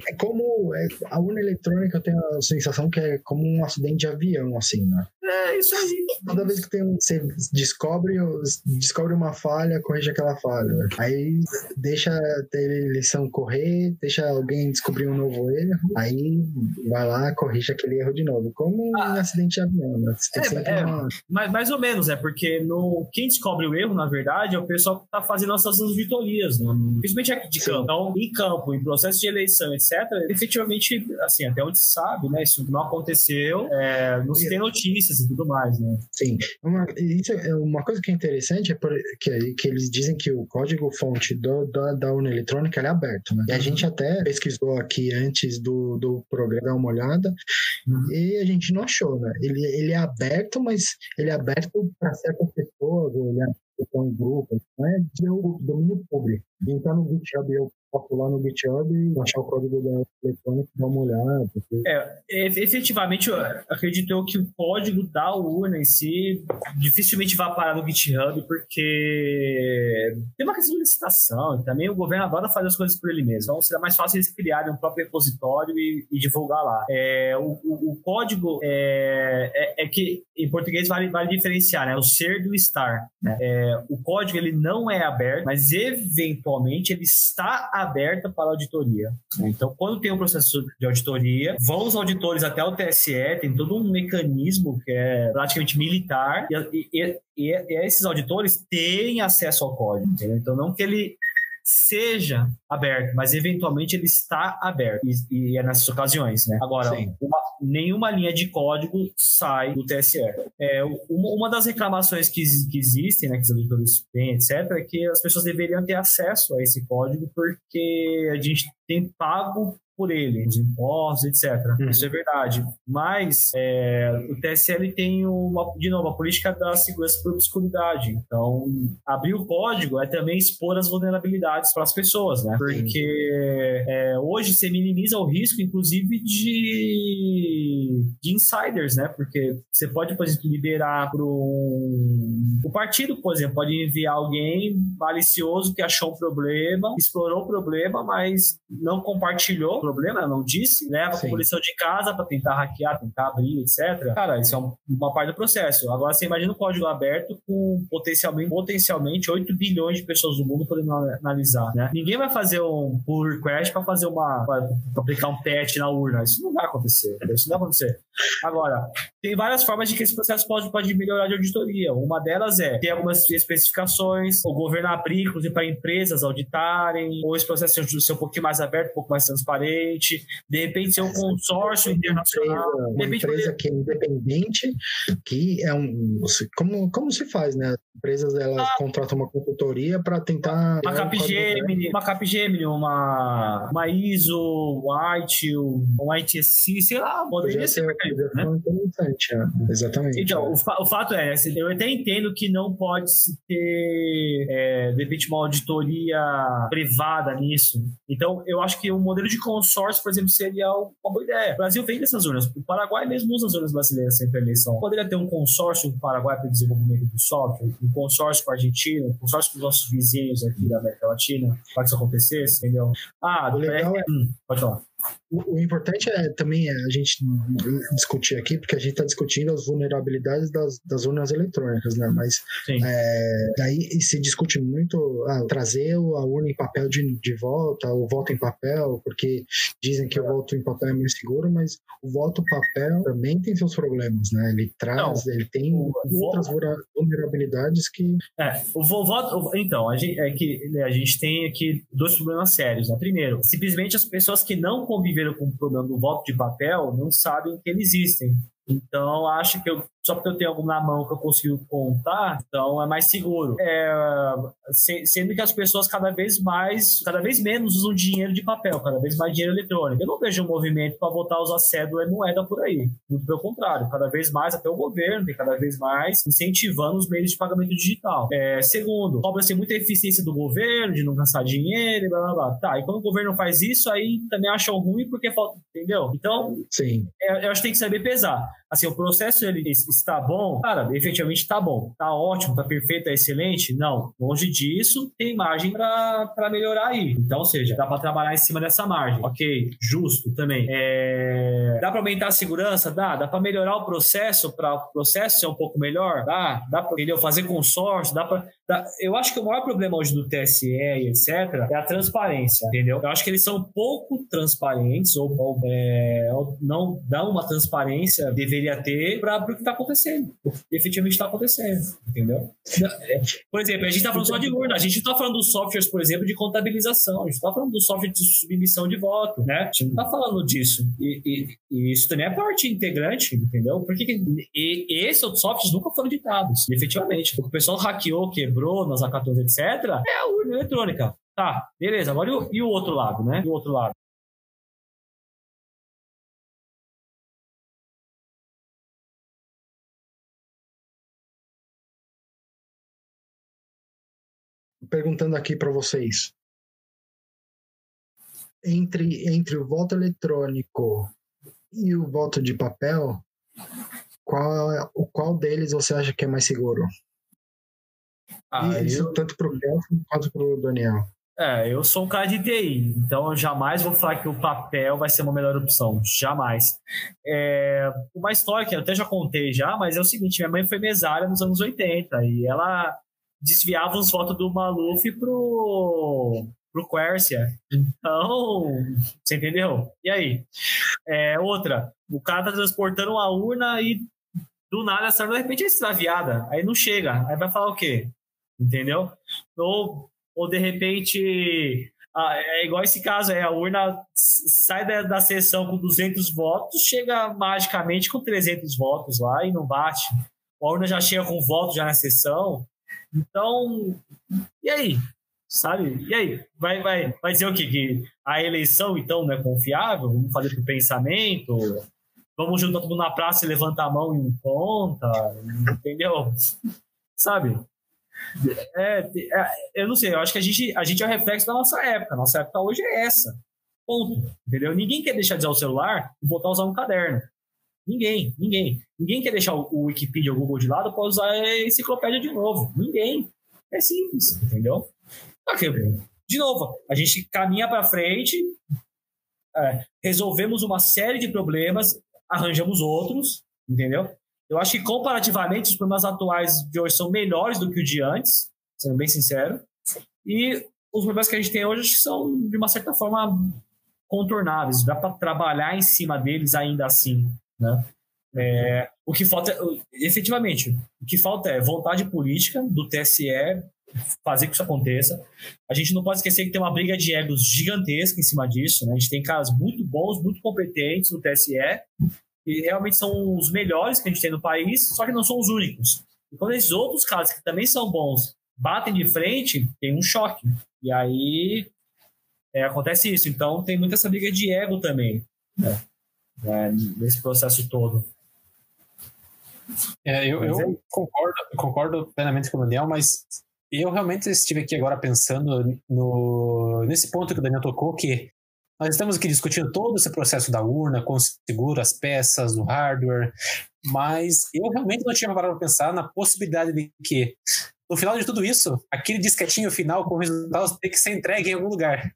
É como é, a urna eletrônica, eu tenho a sensação que é como um acidente de avião, assim, né? É isso aí. Toda vez que tem um, você descobre, descobre uma falha, corrige aquela falha. Aí deixa a eleição correr, deixa alguém descobrir um novo erro, aí vai lá, corrige aquele erro de novo. Como ah, um acidente de avião, né? É, é uma... mais, mais ou menos, é porque no, quem descobre o erro, na verdade, é o pessoal que está fazendo essas vitorias, né? principalmente aqui de Sim. campo. Então, em campo, em processo de eleição, etc., efetivamente, assim, até onde se sabe, né? Isso não aconteceu, é, não se tem notícias e tudo mais, né? Sim. Uma, isso é uma coisa que é interessante é que, que eles dizem que o código-fonte da, da urna eletrônica é aberto, né? E a uhum. gente até pesquisou aqui antes do, do programa, dar uma olhada, uhum. e a gente não achou, né? Ele, ele é aberto, mas ele é aberto para certas pessoas, ou ele é para um grupo, não é de domínio público. Entrar no GitHub, eu posso lá no GitHub e achar o código da eletrônica e dar uma olhada. Porque... É, efetivamente, eu acredito eu que o código da urna em si dificilmente vai parar no GitHub, porque tem uma questão de licitação, e também o governo adora fazer as coisas por ele mesmo. Então, será mais fácil eles criarem um próprio repositório e, e divulgar lá. É, o, o, o, código é, é, é, que, em português, vale, vale diferenciar, né? O ser do estar. Né? É, o código, ele não é aberto, mas eventualmente ele está aberto para auditoria. Então, quando tem um processo de auditoria, vão os auditores até o TSE, tem todo um mecanismo que é praticamente militar, e, e, e, esses auditores têm acesso ao código, entendeu? Então, não que ele seja aberto, mas eventualmente ele está aberto. E, e é nessas ocasiões, né? Agora, uma, nenhuma linha de código sai do TSE. É, uma, uma das reclamações que, que existem, né, que os auditores têm, etc., é que as pessoas deveriam ter acesso a esse código porque a gente tem pago por ele, os impostos, etc. Uhum. Isso é verdade. Mas é, o TSL tem, uma, de novo, a política da segurança por obscuridade. Então, abrir o código é também expor as vulnerabilidades para as pessoas, né? Porque é, hoje você minimiza o risco, inclusive, de, de insiders, né? Porque você pode, por exemplo, liberar para um... O partido, por exemplo, pode enviar alguém malicioso que achou um problema, explorou o problema, mas não compartilhou problema, não disse, leva Sim. a poluição de casa para tentar hackear, tentar abrir, etc. Cara, isso é uma parte do processo. Agora você imagina um código aberto com potencialmente, potencialmente 8 bilhões de pessoas no mundo podendo analisar, né? Ninguém vai fazer um pull request para fazer uma para aplicar um patch na urna. Isso não vai acontecer. Isso não vai acontecer. Agora, tem várias formas de que esse processo pode, pode melhorar de auditoria. Uma delas é ter algumas especificações, o governo abrir, inclusive, para empresas auditarem, ou esse processo ser um pouquinho mais aberto, um pouco mais transparente, de repente ser um consórcio internacional. Empresa, uma repente, empresa que é independente, que é um. Como, como se faz, né? Empresas elas ah, contratam uma consultoria para tentar. Uma Capgemini, uma Capgemini, uma, uma ISO, White, um ITSC, sei lá, poderia ser. né? interessante, é. exatamente. Então, o, fa o, fato é, eu até entendo que não pode se ter, é, de repente, uma auditoria privada nisso. Então, eu acho que o modelo de consórcio, por exemplo, seria uma boa ideia. O Brasil vem dessas urnas. O Paraguai mesmo usa as urnas brasileiras sempre a eleição. Poderia ter um consórcio com o Paraguai para o desenvolvimento do software, um consórcio com a Argentina, um consórcio com os nossos vizinhos aqui da América Latina, para que isso acontecesse, entendeu? Ah, o legal é... é- hum, pode falar. O, importante é também é a gente discutir aqui, porque a gente está discutindo as vulnerabilidades das, das urnas eletrônicas, né? Mas é, daí se discute muito ah, trazer a urna em papel de, de volta, o voto em papel, porque dizem que o voto em papel é meio seguro, mas o voto papel também tem seus problemas, né? Ele traz, Não, ele tem outras vulnerabilidades que. É, o voto. Então, a gente, é que né, a gente tem aqui dois problemas sérios. Né? Primeiro, simplesmente as pessoas que não conviveram com o problema do voto de papel não sabem que ele existem. Então, acho que eu só porque eu tenho algo na mão que eu consigo contar, então é mais seguro. É, sendo que as pessoas cada vez mais, cada vez menos usam dinheiro de papel, cada vez mais dinheiro eletrônico. Eu não vejo um movimento para voltar a usar cédula e moeda por aí. Muito pelo contrário, cada vez mais até o governo tem cada vez mais incentivando os meios de pagamento digital. É, segundo, cobra-se muita eficiência do governo de não gastar dinheiro e blá blá blá. Tá, e quando o governo faz isso, aí também acham ruim porque falta, entendeu? Então, Sim. É, eu acho que tem que saber pesar. Assim, o processo ele está bom? Cara, efetivamente está bom. Está ótimo, está perfeito, é excelente? Não. Longe disso, tem margem para melhorar aí. Então, ou seja, dá para trabalhar em cima dessa margem. Ok, justo também. É... Dá para aumentar a segurança? Dá. Dá para melhorar o processo, para o processo ser um pouco melhor? Dá. Dá para fazer consórcio? Dá para. Eu acho que o maior problema hoje do TSE e etc. é a transparência, entendeu? Eu acho que eles são pouco transparentes ou, ou, é, ou não dão uma transparência deveria deveria ter para o que está acontecendo. O que efetivamente está acontecendo, entendeu? Por exemplo, a gente está falando só de urna, a gente está falando dos softwares, por exemplo, de contabilização, a gente está falando do software de submissão de voto, né? A gente não está falando disso. E, e, e, isso também é parte integrante, entendeu? Porque e esses outros softwares nunca foram ditados, efetivamente. O que o pessoal hackeou, quebrou nas A14, etc., é a urna eletrônica. Tá, beleza. Agora e o, e o outro lado, né? E o outro lado. Perguntando aqui para vocês. entre, entre o voto eletrônico e o voto de papel, qual, o qual deles você acha que é mais seguro? Ah, Isso eu... tanto para o Kelvin quanto para o Daniel. É, eu sou um cara de TI, então eu jamais vou falar que o papel vai ser uma melhor opção. Jamais. É, uma história que eu até já contei já, mas é o seguinte: minha mãe foi mesária nos anos 80 e ela desviava os votos do Maluf pro, pro Quercia. Então, você entendeu? E aí? É, outra, o cara tá transportando a urna e do nada essa urna de repente é extraviada. Aí não chega. Aí vai falar o quê? Entendeu? Ou ou de repente é igual esse caso, é a urna sai da, da sessão com 200 votos, chega magicamente com 300 votos lá e não bate. A urna já chega com voto já na sessão. Então, e aí? Sabe? E aí? Vai, vai, vai dizer o quê? Que a eleição, então, não é confiável? Vamos fazer pro pensamento? Vamos juntar todo mundo na praça e levantar a mão em conta? Entendeu? Sabe? É, é, eu não sei, eu acho que a gente, a gente é o reflexo da nossa época. Nossa época hoje é essa. Ponto. Entendeu? Ninguém quer deixar de usar o celular e voltar a usar um caderno. Ninguém, ninguém. Ninguém quer deixar o Wikipedia ou o Google de lado para usar a enciclopédia de novo. Ninguém. É simples, entendeu? De novo, a gente caminha para frente, é, resolvemos uma série de problemas, arranjamos outros, entendeu? Eu acho que comparativamente os problemas atuais de hoje são melhores do que o de antes, sendo bem sincero. E os problemas que a gente tem hoje são, de uma certa forma, contornáveis. Dá para trabalhar em cima deles ainda assim, né? É, o que falta, efetivamente, o que falta é vontade política do TSE fazer que isso aconteça. A gente não pode esquecer que tem uma briga de egos gigantesca em cima disso. Né? A gente tem caras muito bons, muito competentes no TSE, e realmente são os melhores que a gente tem no país, só que não são os únicos. E quando esses outros caras que também são bons batem de frente, tem um choque. E aí é, acontece isso. Então tem muita essa briga de ego também, né? É, nesse processo todo. É, eu, eu é concordo, concordo plenamente com o Daniel, mas eu realmente estive aqui agora pensando no, nesse ponto que o Daniel tocou, que nós estamos aqui discutindo todo esse processo da urna, configura as peças, o hardware, mas eu realmente não tinha parado para pensar na possibilidade de que, no final de tudo isso, aquele disquetinho final com resultados tem que ser entregue em algum lugar.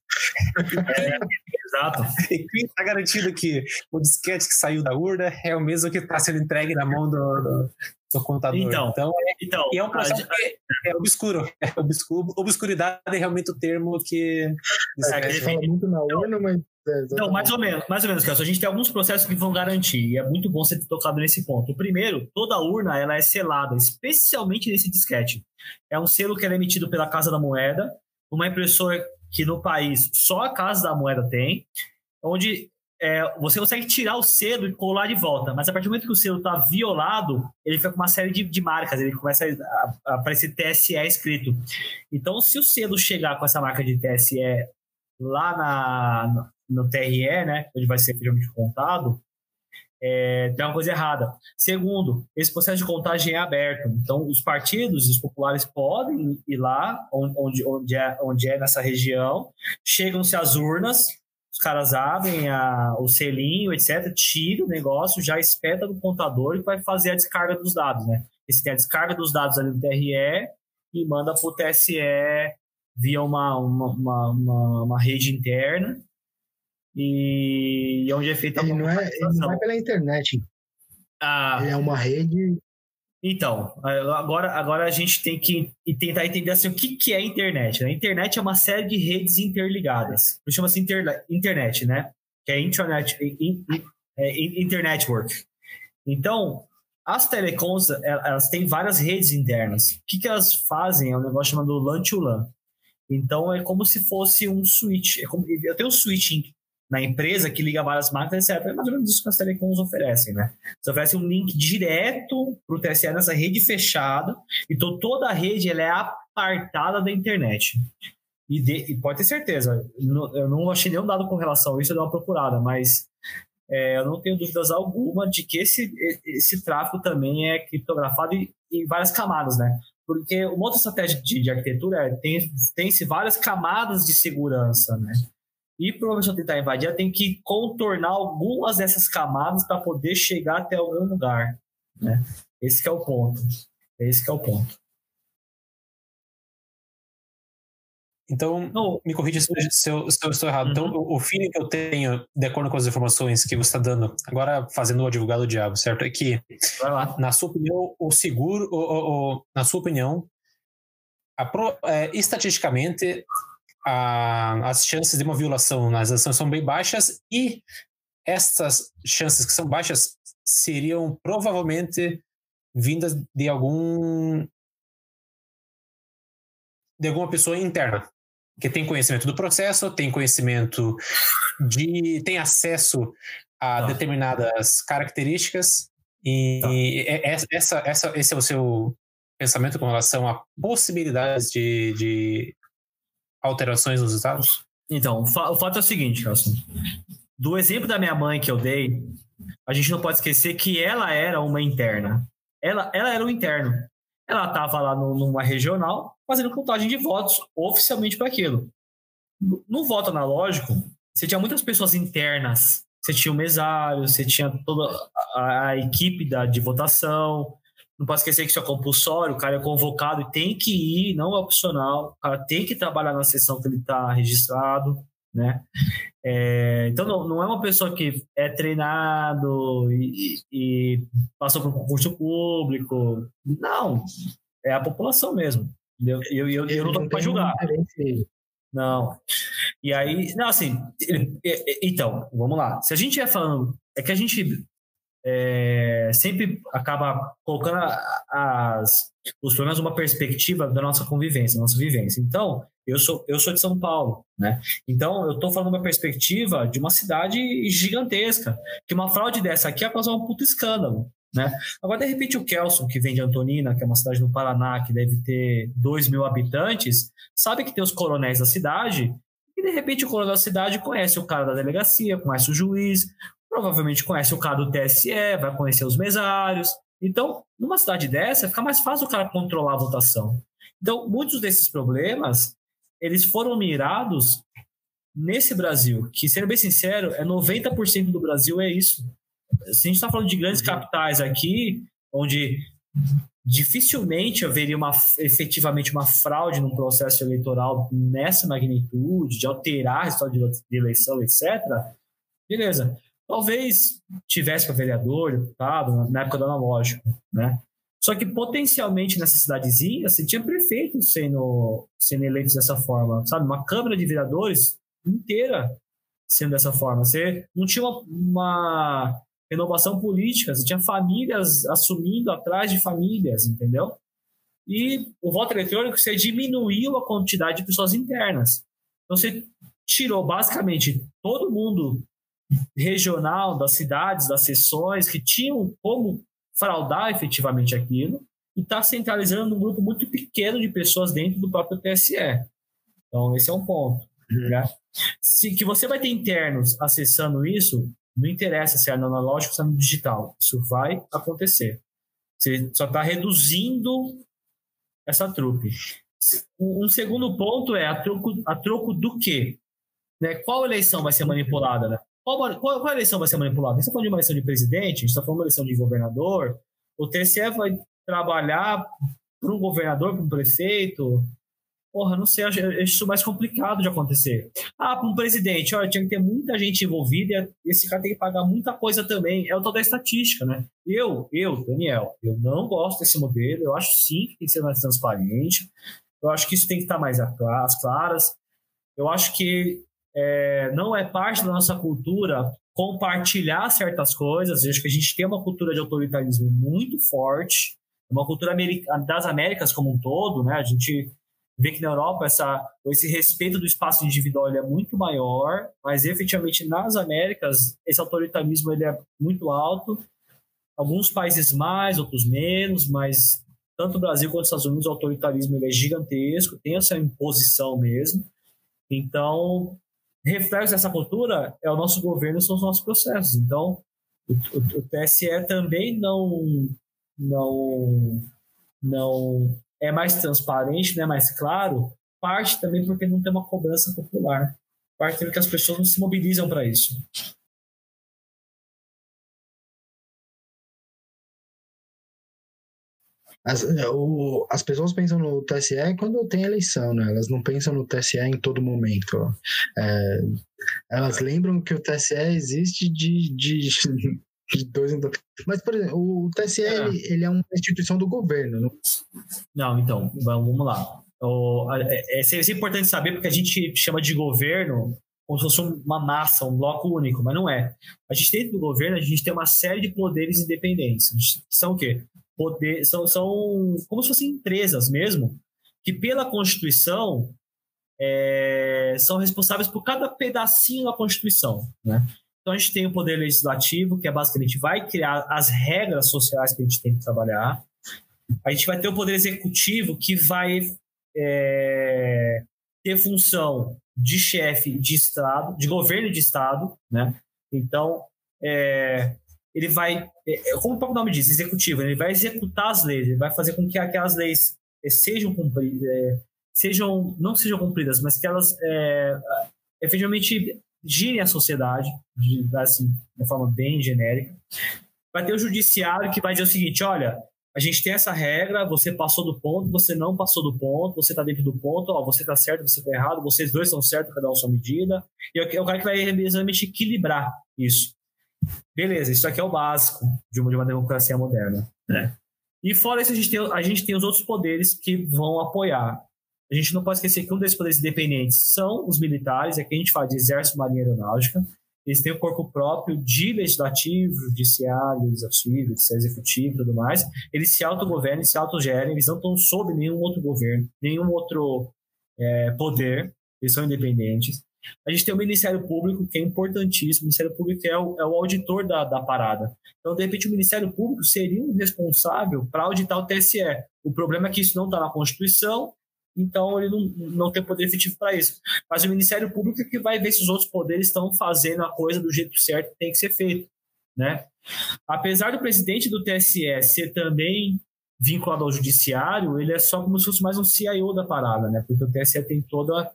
Exato. E quem está garantido que o disquete que saiu da urna é o mesmo que está sendo entregue na mão do, do, do contador. Então, então, é, então é um processo a, que é obscuro. É obscuro. Obscuridade é realmente o termo que. É, que fala muito na urna, mas. É, não, mais ou menos, mais ou menos, Cássio. A gente tem alguns processos que vão garantir, e é muito bom você ter tocado nesse ponto. O primeiro, toda urna ela é selada, especialmente nesse disquete. É um selo que é emitido pela Casa da Moeda, uma impressora que no país só a Casa da Moeda tem, onde é, você consegue tirar o selo e colar de volta, mas a partir do momento que o selo está violado, ele fica com uma série de, de marcas, ele começa a, a, aparecer TSE escrito. Então, se o selo chegar com essa marca de TSE lá na, no, no TRE, né, onde vai ser efetivamente contado, é, tem uma coisa errada. Segundo, esse processo de contagem é aberto. Então, os partidos, os populares podem ir lá, onde, onde, é, onde é nessa região, chegam-se as urnas, os caras abrem a, o selinho, etc., tira o negócio, já espeta no contador e vai fazer a descarga dos dados, né? E você tem a descarga dos dados ali do TRE e manda para o TSE via uma, uma, uma, uma, uma rede interna e onde é feita ele não é, ele não é pela internet. Ah, ele é uma rede então, agora, agora a gente tem que tentar entender assim, o que, que é a internet. Né? A internet é uma série de redes interligadas. Chama-se internet, né? Que é internet, é, internet work. Então, as telecoms, elas têm várias redes internas. O que, que elas fazem? É um negócio chamado LAN to LAN. Então, é como se fosse um switch. É como, eu tenho um switch na empresa que liga várias máquinas, etc. É mais ou menos isso que as telecoms oferecem, né? Você oferece um link direto para o TSE nessa rede fechada, então toda a rede ela é apartada da internet. E, de, e pode ter certeza, eu não achei nenhum dado com relação a isso, eu dei uma procurada, mas é, eu não tenho dúvidas alguma de que esse, esse tráfego também é criptografado em, várias camadas, né? Porque uma outra estratégia de, de arquitetura é tem, tem-se várias camadas de segurança, né? E para uma pessoa tentar invadir, ela tem que contornar algumas dessas camadas para poder chegar até algum lugar. Né? Esse é o ponto. Esse é o ponto. Então, não, me corrija se, se, eu, se eu estou errado. Então, uhum. Então, o, o feeling que eu tenho, de acordo com as informações que você está dando, agora fazendo o advogado do diabo, certo? É que, na sua opinião, o seguro, o, o, na sua opinião, Pro, é, estatisticamente, a, as chances de uma violação nas ações são bem baixas e essas chances que são baixas seriam provavelmente vindas de algum de alguma pessoa interna que tem conhecimento do processo, tem conhecimento de tem acesso a ah. determinadas características e, tá. e essa, essa, esse é o seu pensamento com relação a possibilidades de, de alterações nos estados? Então, o, fa o fato é o seguinte, Carson. Do exemplo da minha mãe que eu dei, a gente não pode esquecer que ela era uma interna. Ela, ela era um interno. Ela estava lá no, numa regional fazendo contagem de votos oficialmente para aquilo. No, no voto analógico, você tinha muitas pessoas internas. Você tinha o mesário, você tinha toda a, a equipe da, de votação, não pode esquecer que isso é compulsório, o cara é convocado e tem que ir, não é opcional, o cara tem que trabalhar na sessão que ele está registrado, né? É, então não, não é uma pessoa que é treinado e, e passou por um concurso público, não, é a população mesmo. Eu, eu, eu, eu não estou para julgar. Não. E aí, não, assim, então, vamos lá. Se a gente é falando, é que a gente é, sempre acaba colocando as, os problemas numa perspectiva da nossa convivência, nossa vivência. Então, eu sou, eu sou de São Paulo, né? Então, eu estou falando uma perspectiva de uma cidade gigantesca, que uma fraude dessa aqui ia causar um puto escândalo, né? Agora, de repente, o Kelson, que vem de Antonina, que é uma cidade no Paraná, que deve ter 2 mil habitantes, sabe que tem os coronéis da cidade, e de repente o coronel da cidade conhece o cara da delegacia, conhece o juiz, provavelmente conhece o cara do TSE, vai conhecer os mesários. Então, numa cidade dessa, fica mais fácil o cara controlar a votação. Então, muitos desses problemas, eles foram mirados nesse Brasil, que, sendo bem sincero, é 90% do Brasil é isso. Se a gente está falando de grandes uhum. capitais aqui, onde dificilmente haveria uma, efetivamente uma fraude num processo eleitoral nessa magnitude, de alterar a resultado de eleição, etc., beleza. Talvez tivesse para vereador, deputado, na época do analógico, né? Só que potencialmente nessa cidadezinha você tinha prefeitos sendo, sendo dessa forma, sabe? Uma Câmara de Vereadores inteira sendo dessa forma. Você não tinha uma, uma renovação política, você tinha famílias assumindo atrás de famílias, entendeu? E o voto eletrônico você diminuiu a quantidade de pessoas internas. Então você tirou basicamente todo mundo regional das cidades, das sessões que tinham como fraudar efetivamente aquilo e está centralizando num grupo muito pequeno de pessoas dentro do próprio TSE. Então, esse é um ponto. Uhum. Né? Se que você vai ter internos acessando isso, não interessa se é no analógico ou se é no digital. Isso vai acontecer. Você só está reduzindo essa trupe. Um segundo ponto é a troco, a troco do quê? Né? Qual eleição vai ser manipulada? Né? Qual, qual, qual eleição vai ser manipulada? Gente está falando de uma eleição de presidente, a gente está falando de uma eleição de governador. O TSE vai trabalhar para um governador, para um prefeito. Porra, não sei, acho, acho isso mais complicado de acontecer. Ah, para um presidente, olha, tinha que ter muita gente envolvida esse cara tem que pagar muita coisa também. É o tal da estatística, né? Eu, eu, Daniel, eu não gosto desse modelo, eu acho sim que tem que ser mais transparente. Eu acho que isso tem que estar mais às claras. Eu acho que é, não é parte da nossa cultura compartilhar certas coisas. Eu acho que a gente tem uma cultura de autoritarismo muito forte, uma cultura das Américas como um todo, né? A gente vê que na Europa essa, esse respeito do espaço individual é muito maior, mas efetivamente nas Américas esse autoritarismo ele é muito alto. Alguns países mais, outros menos, mas tanto o Brasil quanto os Estados Unidos o autoritarismo ele é gigantesco, tem essa imposição mesmo. Então, reflexo dessa cultura é o nosso governo, são os nossos processos. Então, o, o, o TSE também não, não, não é mais transparente, né, mais claro, parte também porque não tem uma cobrança popular. parte é que as pessoas não se mobilizam para isso. As, é, o, as pessoas pensam no TSE quando tem eleição, né? Elas não pensam no TSE em todo momento. É, elas lembram que o TSE existe de, de, de dois em dois. Mas, por exemplo, o TSE é. ele, ele, é uma instituição do governo. Não, não então, vamos lá. O, é, é, é importante saber porque a gente chama de governo como se fosse uma massa, um bloco único, mas não é. A gente dentro do governo, a gente tem uma série de poderes independentes. São o quê? Poder são, são como se fossem empresas mesmo, que pela Constituição é, são responsáveis por cada pedacinho da Constituição. Né? Então a gente tem o poder legislativo, que é basicamente vai criar as regras sociais que a gente tem que trabalhar. A gente vai ter o poder executivo, que vai é, ter função de chefe de Estado, de governo de Estado. Né? Então, é, ele vai, é, é, como o próprio nome diz, executivo, ele vai executar as leis, ele vai fazer com que aquelas leis é, sejam cumpridas, sejam, não sejam cumpridas, mas que elas é, efetivamente girem a sociedade, de, assim, de forma bem genérica. Vai ter o judiciário que vai dizer o seguinte, olha, a gente tem essa regra, você passou do ponto, você não passou do ponto, você está dentro do ponto, ó, você está certo, você está errado, vocês dois estão certos, cada um sua medida. E é o cara que vai exatamente equilibrar isso. Beleza, isso aqui é o básico de uma, de uma democracia moderna. Né? E fora isso, a gente, tem, a gente tem os outros poderes que vão apoiar. A gente não pode esquecer que um desses poderes independentes são os militares, aqui a gente fala de exército, marinha aeronáutica. Eles têm o um corpo próprio de legislativo, judiciário, legislativo, executivo e tudo mais. Eles se autogovernam, se autogerem, eles não estão sob nenhum outro governo, nenhum outro é, poder, eles são independentes. A gente tem o Ministério Público, que é importantíssimo. O Ministério Público é o, é o auditor da, da parada. Então, de repente, o Ministério Público seria um responsável para auditar o TSE. O problema é que isso não está na Constituição, então ele não, não tem poder efetivo para isso. Mas o Ministério Público é que vai ver se os outros poderes estão fazendo a coisa do jeito certo que tem que ser feito. Né? Apesar do presidente do TSE ser também vinculado ao judiciário, ele é só como se fosse mais um CIO da parada, né? Porque o TSE tem toda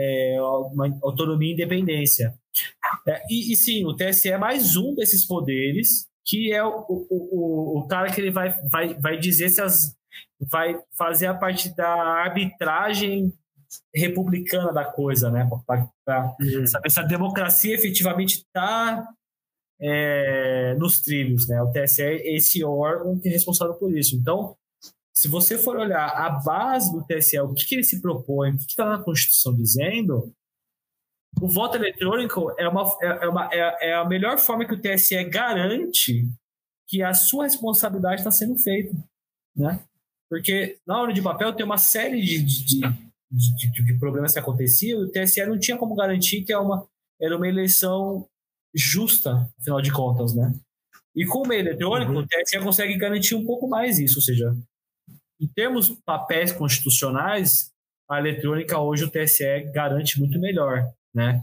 é, uma autonomia e independência. É, e, e, sim, o TSE é mais um desses poderes que é o, o, o, o cara que ele vai, vai, vai dizer se as vai fazer a parte da arbitragem republicana da coisa, né? Para uhum. saber se a democracia efetivamente está é, nos trilhos, né? O TSE é esse órgão que é responsável por isso. Então, se você for olhar a base do TSE, o que, que ele se propõe, o que está na Constituição dizendo, o voto eletrônico é, uma, é, é, uma, é, é, a melhor forma que o TSE garante que a sua responsabilidade está sendo feita. Né? Porque na hora de papel tem uma série de, de, de, de, problemas que aconteciam e o TSE não tinha como garantir que é uma, era uma eleição justa, afinal de contas. Né? E com o meio eletrônico, uhum. o TSE consegue garantir um pouco mais isso, ou seja, em termos papéis constitucionais, a eletrônica hoje o TSE garante muito melhor, né?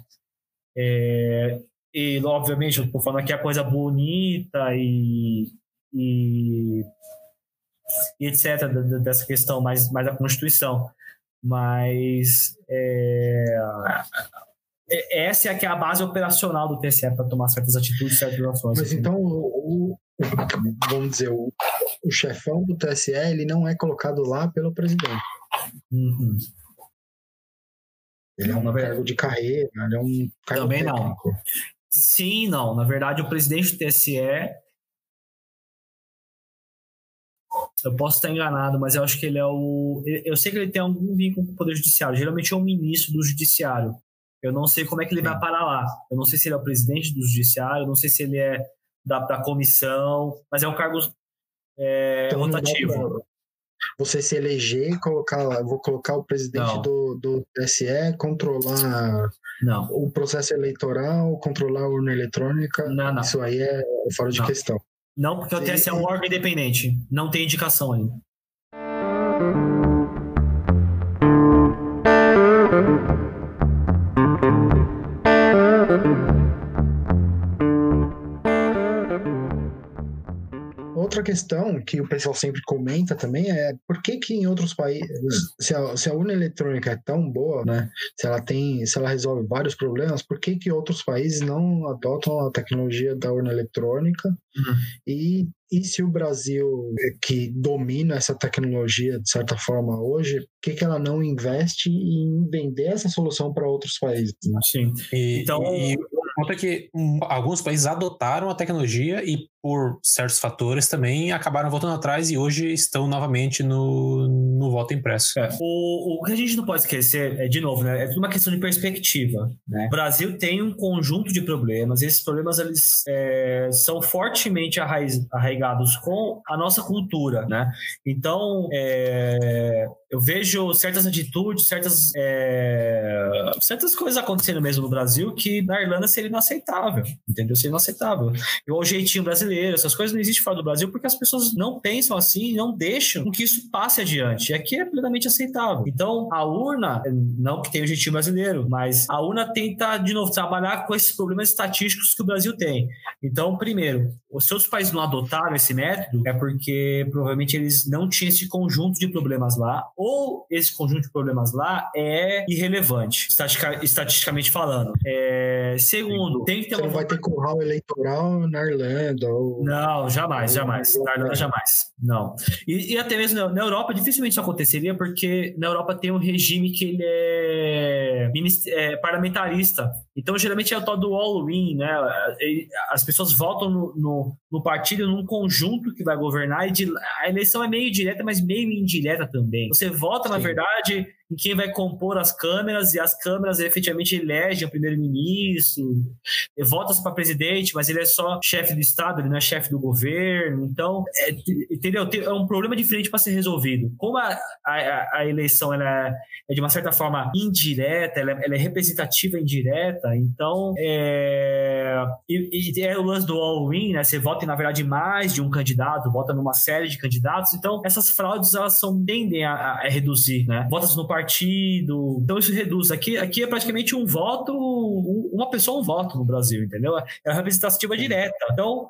É, e, obviamente, eu estou falando aqui a coisa bonita e, e, e, etc., dessa questão mais, mais da Constituição. Mas é, é, essa é, que é a base operacional do TSE para tomar certas atitudes, certas ações. Mas assim. então, o, vamos dizer, o, o chefão do TSE ele não é colocado lá pelo presidente. Uhum. Ele é um cargo de carreira, ele é um cargo Também técnico. não. Sim, não. Na verdade, o presidente do TSE. Eu posso estar enganado, mas eu acho que ele é o. Eu sei que ele tem algum vínculo com o Poder Judiciário. Geralmente é o ministro do Judiciário. Eu não sei como é que ele vai parar lá. Eu não sei se ele é o presidente do Judiciário, eu não sei se ele é da, da comissão, mas é um cargo é, então, rotativo. Você se eleger, colocar, vou colocar o presidente do, do TSE, controlar não. o processo eleitoral, controlar a urna eletrônica. Não, não. Isso aí é fora de questão. Não, porque o TSE é um órgão independente. Não tem indicação ainda. Outra questão que o pessoal sempre comenta também é por que que em outros países, se a, se a urna eletrônica é tão boa, né? Se ela tem, se ela resolve vários problemas, por que que outros países não adotam a tecnologia da urna eletrônica? Uhum. E e se o Brasil, que domina essa tecnologia de certa forma hoje, por que, que ela não investe em vender essa solução para outros países? Né? Sim. E, então, e, ponto é que um, alguns países adotaram a tecnologia e, por certos fatores, também acabaram voltando atrás e hoje estão novamente no, no voto impresso. É. O, o que a gente não pode esquecer, é, de novo, né, é tudo uma questão de perspectiva. Né? O Brasil tem um conjunto de problemas, e esses problemas eles é, são fortemente arraiz, arraigados com a nossa cultura. Né? Então, é, eu vejo certas atitudes, certas, é, certas coisas acontecendo mesmo no Brasil que na Irlanda seria inaceitável, entendeu? Seria inaceitável. E o jeitinho brasileiro, essas coisas não existem fora do Brasil porque as pessoas não pensam assim, não deixam que isso passe adiante. E aqui é plenamente aceitável. Então, a urna, não que tenha o jeitinho brasileiro, mas a urna tenta, de novo, trabalhar com esses problemas estatísticos que o Brasil tem. Então, primeiro, os seus países não adotaram esse método é porque provavelmente eles não tinham esse conjunto de problemas lá ou esse conjunto de problemas lá é irrelevante, estatisticamente falando. É, segundo, tem que ter Você uma... não vai ter curral eleitoral na Irlanda. Ou... Não, jamais, jamais. Na Irlanda, jamais. Não. E, e até mesmo na Europa, dificilmente isso aconteceria, porque na Europa tem um regime que ele é, é parlamentarista. Então, geralmente é o tal do all-in, né? As pessoas votam no, no, no, partido num conjunto que vai governar e de, a eleição é meio direta, mas meio indireta também. Você você vota, Sim. na verdade, em quem vai compor as câmeras, e as câmeras efetivamente elegem o primeiro-ministro, vota para presidente, mas ele é só chefe do Estado, ele não é chefe do governo. Então, é, entendeu? É um problema diferente para ser resolvido. Como a, a, a eleição ela é, de uma certa forma indireta, ela é, ela é representativa indireta, então é, e, e, é o lance do all-in, né? Você vota, na verdade, mais de um candidato, vota numa série de candidatos, então essas fraudes elas são, tendem a, a reduzir, né? Votas no partido. Então isso reduz. Aqui, aqui é praticamente um voto, uma pessoa um voto no Brasil, entendeu? É representativa direta. Então,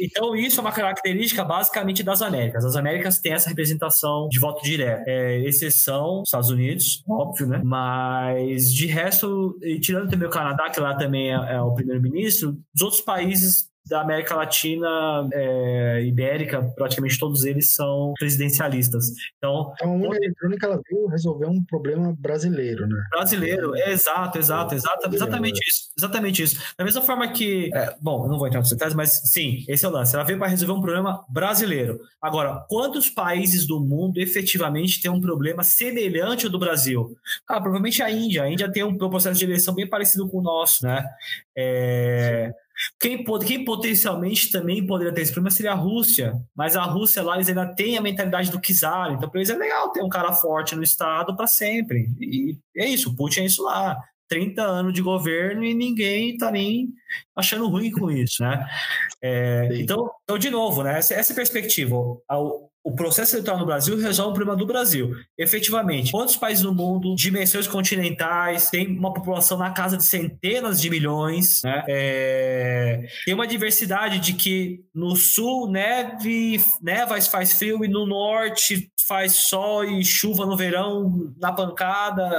então isso é uma característica basicamente das Américas. As Américas têm essa representação de voto direto. É, exceção Estados Unidos, óbvio, né? Mas de resto, tirando também o Canadá, que lá também é, é o primeiro-ministro, os outros países da América Latina é, ibérica, praticamente todos eles são presidencialistas. Então, então a urna eletrônica ela veio resolver um problema brasileiro, né? Brasileiro, é, exato, exato, exato, exatamente isso, exatamente isso. Da mesma forma que, é, bom, eu não vou entrar nos detalhes, mas sim, esse é o lance. Ela veio para resolver um problema brasileiro. Agora, quantos países do mundo efetivamente têm um problema semelhante ao do Brasil? Ah, provavelmente a Índia. A Índia tem um processo de eleição bem parecido com o nosso, né? É, quem, quem potencialmente também poderia ter esse problema seria a Rússia, mas a Rússia lá eles ainda tem a mentalidade do czar, então para eles é legal ter um cara forte no Estado para sempre. E é isso, o Putin é isso lá. 30 anos de governo e ninguém tá nem achando ruim com isso, né? É, então, então, de novo, né? Essa, essa perspectiva, o processo eleitoral no Brasil resolve o problema do Brasil. Efetivamente, quantos países no mundo, dimensões continentais, tem uma população na casa de centenas de milhões, né? É... tem uma diversidade de que no sul neve, neva faz frio e no norte faz sol e chuva no verão na pancada,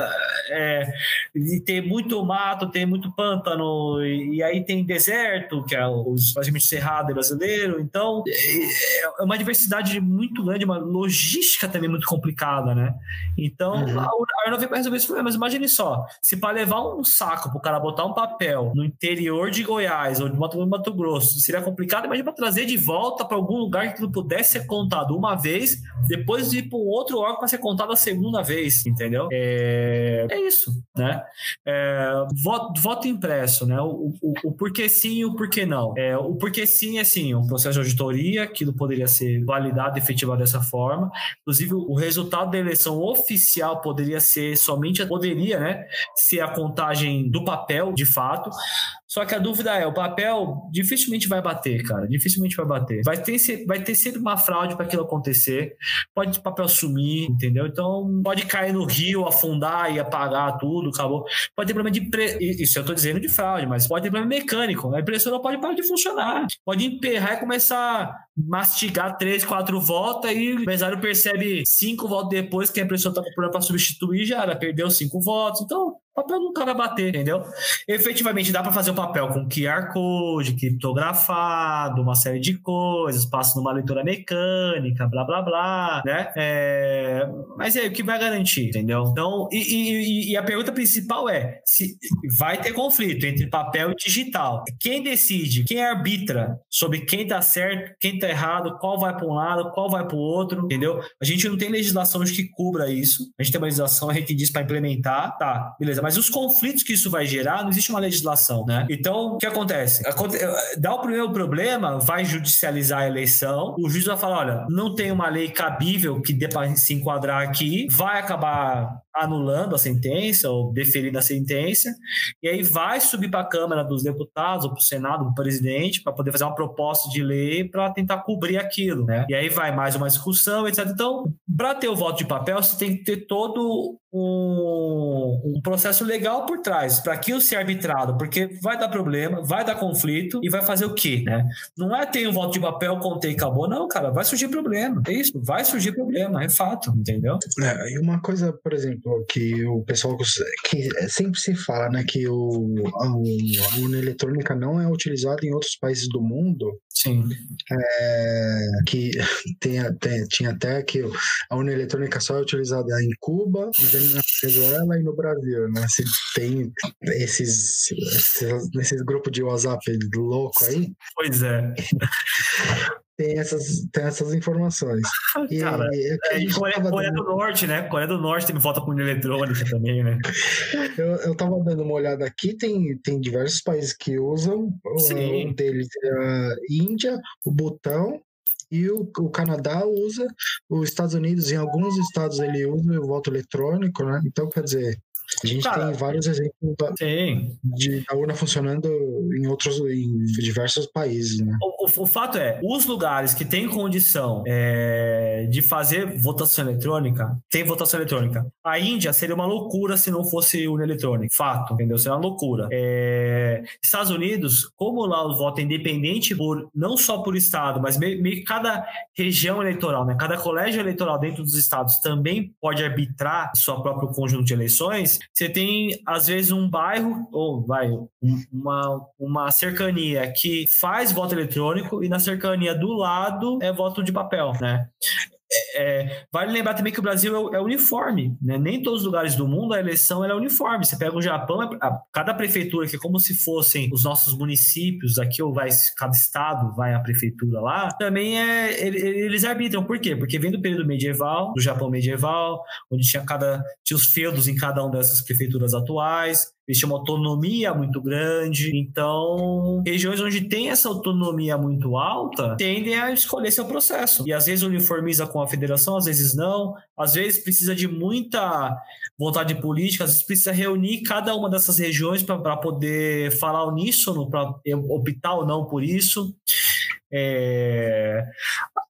é... e tem muito mato, tem muito pântano, e, e aí tem deserto, que é o praticamente cerrado brasileiro. Então, é, é uma diversidade muito grande, uma logística também muito complicada, né? Então, uhum. a Urna veio para resolver esse problema. Mas imagine só, se para levar um saco para o cara botar um papel no interior de Goiás ou de Mato, Mato Grosso seria complicado, imagine para trazer de volta para algum lugar que aquilo pudesse ser contado uma vez, depois de ir para um outro órgão para ser contado a segunda vez, entendeu? É, é isso, né? É, voto, voto impresso, né? O, o, o porquê sim e o porquê não. É, o porquê sim é sim, um processo de auditoria, aquilo poderia ser validado efetivamente dessa forma. Inclusive, o resultado da eleição oficial poderia ser somente, poderia, né, ser a contagem do papel, de fato, só que a dúvida é, o papel dificilmente vai bater, cara. Dificilmente vai bater. Vai ter, vai ter sempre uma fraude para aquilo acontecer. Pode o papel sumir, entendeu? Então pode cair no rio, afundar e apagar tudo, acabou. Pode ter problema de. Pre... Isso eu tô dizendo de fraude, mas pode ter problema mecânico. A impressora pode parar de funcionar. Pode emperrar e começar mastigar três, quatro voltas e o empresário percebe cinco voltas depois que a está com problema para substituir, já era, perdeu cinco votos. Então, o papel nunca vai bater, entendeu? Efetivamente dá para fazer o papel com QR Code, criptografado, uma série de coisas, passa numa leitura mecânica, blá blá blá, né? É... Mas é o que vai garantir, entendeu? Então, e, e, e, a pergunta principal é: se vai ter conflito entre papel e digital. Quem decide, quem arbitra sobre quem tá certo, quem tá errado, qual vai para um lado, qual vai para o outro, entendeu? A gente não tem legislação que cubra isso. A gente tem uma legislação, gente diz para implementar, tá, beleza mas os conflitos que isso vai gerar, não existe uma legislação, né? Então, o que acontece? Dá o primeiro problema, vai judicializar a eleição, o juiz vai falar, olha, não tem uma lei cabível que dê para se enquadrar aqui, vai acabar anulando a sentença ou deferindo a sentença, e aí vai subir para a Câmara dos Deputados ou para o Senado, do presidente, para poder fazer uma proposta de lei para tentar cobrir aquilo, né? E aí vai mais uma discussão, etc. Então, para ter o voto de papel, você tem que ter todo um, um processo legal por trás para aquilo ser arbitrado, porque vai dar problema, vai dar conflito e vai fazer o quê, né? Não é ter um voto de papel, contei e acabou, não, cara, vai surgir problema. É isso, vai surgir problema, é fato, entendeu? É, e uma coisa, por exemplo, que o pessoal que sempre se fala, né, que o, a, urna eletrônica não é utilizada em outros países do mundo. Sim. É, que tem, tem, tinha até que a urna eletrônica só é utilizada em Cuba, na Venezuela e no Brasil, né? Se tem esses, esses, esses grupos de WhatsApp louco aí. Pois é. Tem essas, tem essas informações. E, Cara, é, é, Coreia, Coreia dando... do Norte, né? Coreia do Norte tem volta com eletrônica também, né? Eu, eu tava dando uma olhada aqui, tem, tem diversos países que usam. Sim. Um deles é a Índia, o Butão, e o, o Canadá usa, os Estados Unidos, em alguns estados ele usa o voto eletrônico, né? Então, quer dizer, a gente Cara, tem vários exemplos da, de, da urna funcionando em outros, em diversos países, né? O, o, o fato é, os lugares que têm condição é, de fazer votação eletrônica, tem votação eletrônica. A Índia seria uma loucura se não fosse urna eletrônica. Fato, entendeu? Seria uma loucura. É, Estados Unidos, como lá o voto é independente por, não só por estado, mas meio, meio cada região eleitoral, né? Cada colégio eleitoral dentro dos estados também pode arbitrar seu próprio conjunto de eleições você tem, às vezes, um bairro, ou vai, uma, uma cercania que faz voto eletrônico e na cercania do lado é voto de papel, né? É, vale lembrar também que o Brasil é, é, uniforme, né? Nem todos os lugares do mundo a eleição é uniforme. Você pega o Japão, é, a, cada prefeitura, que é como se fossem os nossos municípios, aqui ou vai cada estado vai a prefeitura lá, também é eles arbitram. Por quê? Porque vem do período medieval, do Japão medieval, onde tinha cada tinha os feudos em cada uma dessas prefeituras atuais. Tinham uma autonomia muito grande. Então, regiões onde tem essa autonomia muito alta tendem a escolher seu processo. E às vezes uniformiza com a federação, às vezes não. Às vezes precisa de muita vontade política, às vezes precisa reunir cada uma dessas regiões para poder falar uníssono, para optar ou não por isso. É,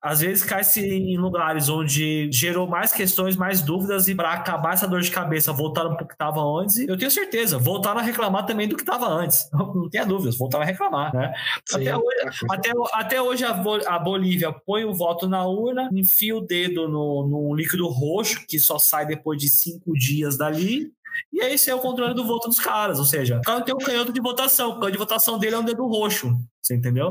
às vezes cai-se em lugares onde gerou mais questões, mais dúvidas, e para acabar essa dor de cabeça, voltaram para o que estava antes. Eu tenho certeza, voltaram a reclamar também do que estava antes. Não tenha dúvidas, voltaram a reclamar. Né? Sim, até, hoje, até, até hoje a, Bolívia põe o voto na urna, enfia o dedo no, no líquido roxo, que só sai depois de cinco dias dali, e aí esse é o controle do voto dos caras, ou seja, o cara tem um canhoto de votação, o canhoto de votação dele é um dedo roxo, você entendeu?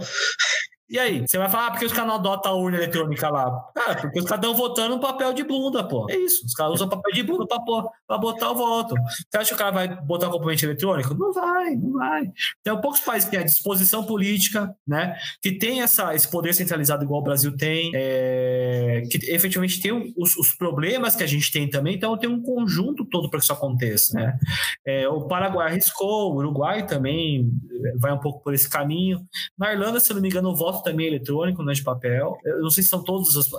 E aí? Você vai falar, ah, porque os caras adotam a urna eletrônica lá? Cara, porque os caras estão votando um papel de bunda, pô. É isso. Os caras usam papel de bunda pra, pra botar o voto. Você acha que o cara vai botar um componente eletrônico? Não vai, não vai. Tem poucos países que têm a disposição política, né? Que tem essa, esse poder centralizado igual o Brasil tem, é, que efetivamente tem os, os, problemas que a gente tem também, então tem um conjunto todo para que isso aconteça, né? É, o Paraguai arriscou, o Uruguai também vai um pouco por esse caminho. Na Irlanda, se não me engano, o voto também é eletrônico, não é de papel. Eu não sei se são todas as,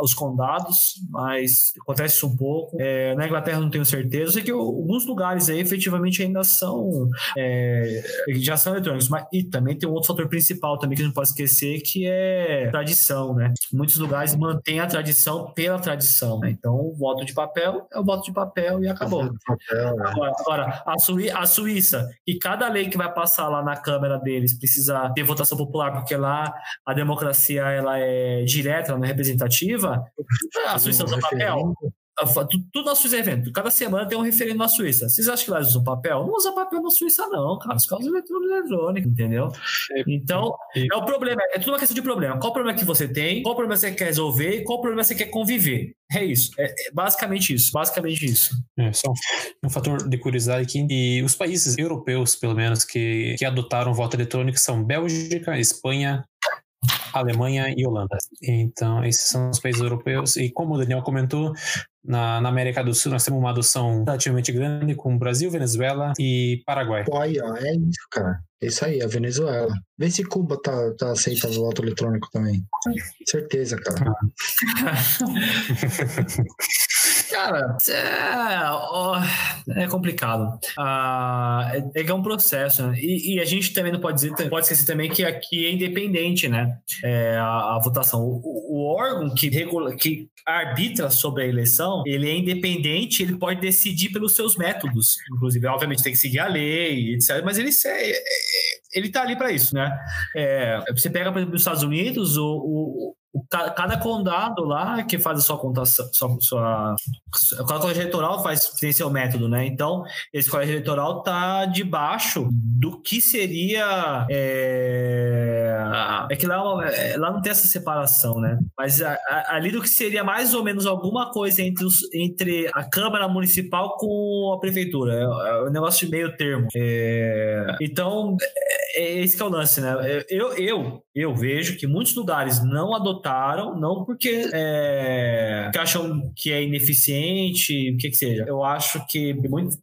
os condados, mas acontece isso um pouco. É, na Inglaterra não tenho certeza. Eu sei que alguns lugares aí efetivamente ainda são é, já são eletrônicos, mas e também tem um outro fator principal também que a gente não pode esquecer que é tradição, né? Muitos lugares mantêm a tradição pela tradição. Né? Então, o voto de papel é o voto de papel e acabou. Papel, né? Agora, agora a, Suí a Suíça, e cada lei que vai passar lá na Câmara deles precisa ter votação popular, porque lá a democracia ela é direta, ela não é representativa. A Suíça usa papel tudo na Suíça é evento. Cada semana tem um referendo na Suíça. Vocês acham que lá usam papel? Não usa papel na Suíça, não, cara. Os carros eletrônicos, entendeu? É, então, é o problema. É tudo uma questão de problema. Qual o problema que você tem? Qual o problema que você quer resolver? E qual o problema que você quer conviver? É isso. É, é basicamente isso. Basicamente isso. É, só um, um fator de curiosidade aqui. E os países europeus, pelo menos, que, que adotaram voto eletrônico são Bélgica, Espanha, Alemanha e Holanda. Então, esses são os países europeus. E como o Daniel comentou, na, na, América do Sul, nós temos uma adoção relativamente grande com Brasil, Venezuela e Paraguai. Aí, ó, é isso, cara. É isso aí, a Venezuela. Vê se Cuba tá, tá aceitando o voto eletrônico também. Certeza, cara. Cara, é, é complicado. Ah, é, é um processo, né? e, e, a gente também não pode dizer, pode esquecer também que aqui é independente, né? É, a, a, votação. O, o, órgão que, regula, que arbitra sobre a eleição, ele é independente, ele pode decidir pelos seus métodos. Inclusive, obviamente, tem que seguir a lei, etc. Mas ele, é, ele tá ali para isso, né? É, você pega, por exemplo, os Estados Unidos, o, o, cada condado lá que faz a sua contação, sua, sua, cada colégio eleitoral faz tem seu método, né? Então, esse colégio eleitoral tá debaixo do que seria é, é que lá, é, lá não tem essa separação, né? Mas a, a, ali do que seria mais ou menos alguma coisa entre, os, entre a Câmara Municipal com a Prefeitura. É, é um negócio de meio termo. É, então, é, é esse que é o lance, né? Eu, eu, eu vejo que muitos lugares não adotaram, não porque, é, acham que é ineficiente, o que que seja. Eu acho que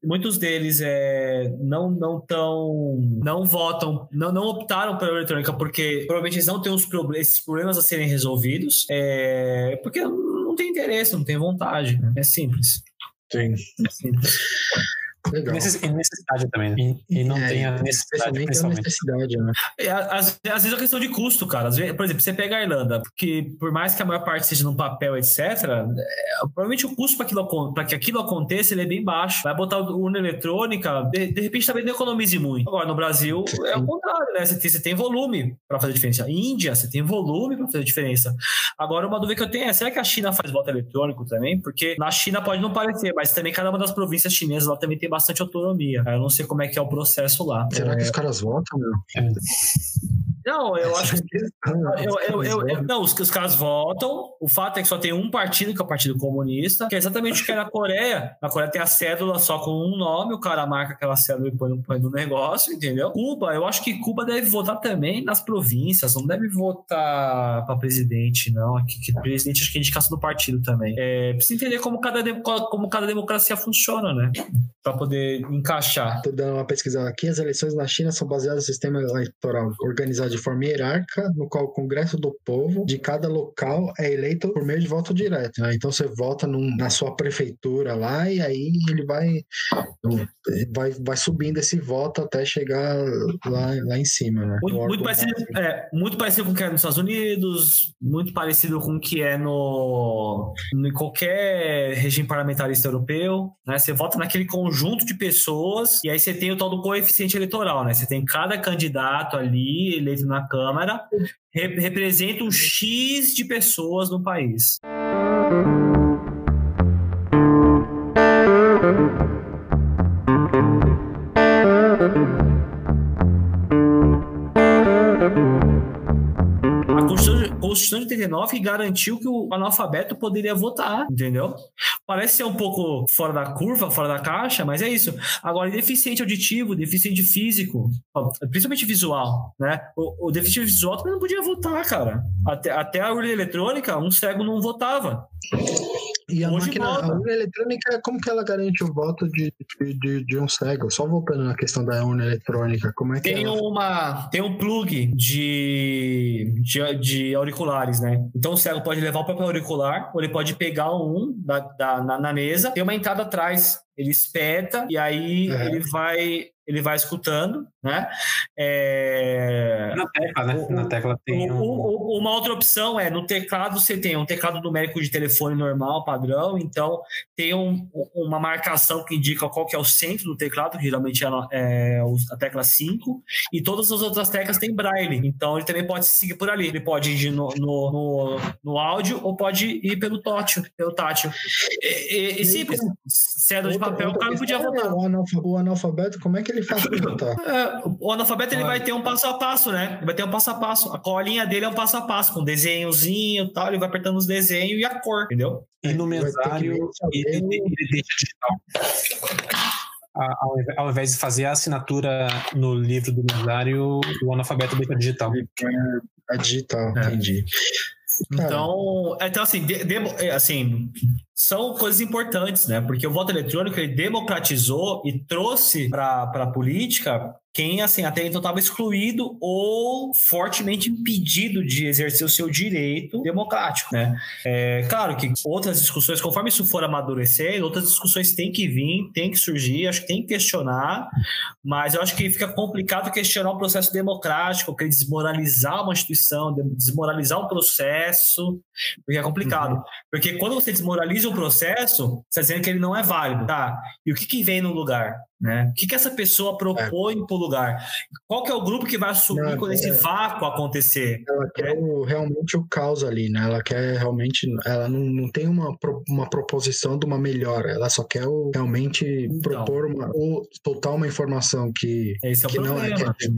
muitos deles é, não não tão não votam, não, não optaram pela eletrônica porque provavelmente eles não têm os esses problemas a serem resolvidos, é, porque não tem interesse, não tem vontade. Né? É simples. Sim. É simples. Legal. necessidade também, né? E, e não é, tem a necessidade, principalmente. necessidade, né? É, às, às, vezes é questão de custo, cara. Vezes, por exemplo, você pega a Irlanda, que por mais que a maior parte seja no papel, etc., é, provavelmente o custo para que aquilo aconteça ele é bem baixo. Vai botar urna eletrônica, de, de repente também não economize muito. Agora, no Brasil, é o contrário, né? Você tem, você tem volume para fazer diferença. Índia, você tem volume para fazer diferença. Agora, uma dúvida que eu tenho é: será que a China faz voto eletrônico também? Porque na China pode não parecer, mas também cada uma das províncias chinesas lá também tem bastante autonomia. Eu não sei como é que é o processo lá. Será é... que os caras votam, meu? Não, eu acho que. Eu, eu, eu, não, os, os caras votam. O fato é que só tem um partido, que é o Partido Comunista, que é exatamente o que é na Coreia. Na Coreia tem a cédula só com um nome, o cara marca aquela cédula e põe, põe no negócio, entendeu? Cuba, eu acho que Cuba deve votar também nas províncias, não deve votar para presidente, não. Que, que presidente acho que é indicação do partido também. É, precisa entender como cada, como cada democracia funciona, né? Para poder encaixar. Tô dando uma pesquisa aqui. As eleições na China são baseadas no sistema eleitoral organizado de forma hierárquica, no qual o Congresso do Povo de cada local é eleito por meio de voto direto. Né? Então você vota num, na sua prefeitura lá e aí ele vai, vai, vai subindo esse voto até chegar lá, lá em cima. Né? Muito, muito parecido, é, muito parecido com o que é nos Estados Unidos, muito parecido com o que é no, em qualquer regime parlamentarista europeu. Né? Você vota naquele conjunto de pessoas e aí você tem o tal do coeficiente eleitoral. Né? Você tem cada candidato ali eleito na Câmara rep representa um X de pessoas no país. Constituição de 89 garantiu que o analfabeto poderia votar, entendeu? Parece ser um pouco fora da curva, fora da caixa, mas é isso. Agora, deficiente auditivo, deficiente físico, principalmente visual, né? O, o deficiente visual também não podia votar, cara. Até, até a urna eletrônica, um cego não votava. E a Hoje máquina, a urna eletrônica, como que ela garante o voto de, de, de um cego? Só voltando na questão da urna eletrônica, como é que Tem ela... uma tem um plug de, de, de auriculares, né? Então o cego pode levar o próprio auricular, ou ele pode pegar um da, da- na, na mesa, tem uma entrada atrás, ele espeta e aí Uhum. ele vai ele vai escutando, né? É, Na tecla, né? Na tecla tem um... uma outra opção é no teclado você tem um teclado numérico de telefone normal, padrão, então tem um- uma marcação que indica qual que é o centro do teclado, que geralmente é a, é a tecla 5, e todas as outras teclas têm braille, então ele também pode seguir por ali. Ele pode ir no, no, no, no áudio ou pode ir pelo tátil. Pelo tátil. E, e- e simples, cédula de papel, o cara não podia é votar. O, analfa- o analfabeto, como é que ele faz pra votar? É, o analfabeto ele Ah. vai ter um passo a passo, né? Ele vai ter um passo a passo. A colinha dele é um passo a passo, com desenhozinho e tal. Ele vai apertando os desenhos e a cor, entendeu? E no mesário, ele, ele deixa digital. A- Ao invés- de fazer a assinatura no livro do mesário, o analfabeto deixa digital. É digital, É. entendi. Então, então assim, de- demo- é, assim, são coisas importantes, né? Porque o voto eletrônico ele democratizou e trouxe para a política quem assim até então estava excluído ou fortemente impedido de exercer o seu direito democrático, né? É, claro que outras discussões, conforme isso for amadurecendo, outras discussões têm que vir, têm que surgir, acho que tem que questionar, mas eu acho que fica complicado questionar o processo democrático, querer desmoralizar uma instituição, de- desmoralizar um processo, porque é complicado. Porque quando você desmoraliza um processo, você está dizendo que ele não é válido, tá? E o que, que vem no lugar? Né? O que, que essa pessoa propõe para o lugar? Qual que é o grupo que vai assumir Não, quando esse é- vácuo acontecer? ela quer o- realmente o caos ali, né? Ela quer realmente. Ela não, não tem uma, uma proposição de uma melhora, ela só quer o- realmente Então. propor uma. ou soltar uma informação que. Esse é o que não é, que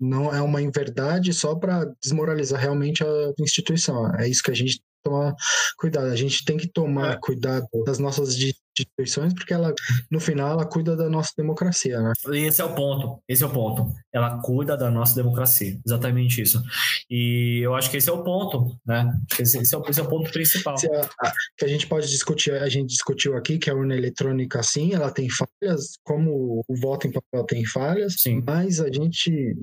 não é uma inverdade só para desmoralizar realmente a instituição. É isso que a gente tomar cuidado. A gente tem que tomar É. cuidado das nossas instituições, porque ela, no final, ela cuida da nossa democracia, né? Esse é o ponto. Esse é o ponto. Ela cuida da nossa democracia. Exatamente isso. E eu acho que esse é o ponto, né? Esse, esse é, o, esse é o ponto principal. A- a- que a gente pode discutir, a gente discutiu aqui que a urna eletrônica, sim, ela tem falhas, como o voto em papel tem falhas, Sim. mas a gente,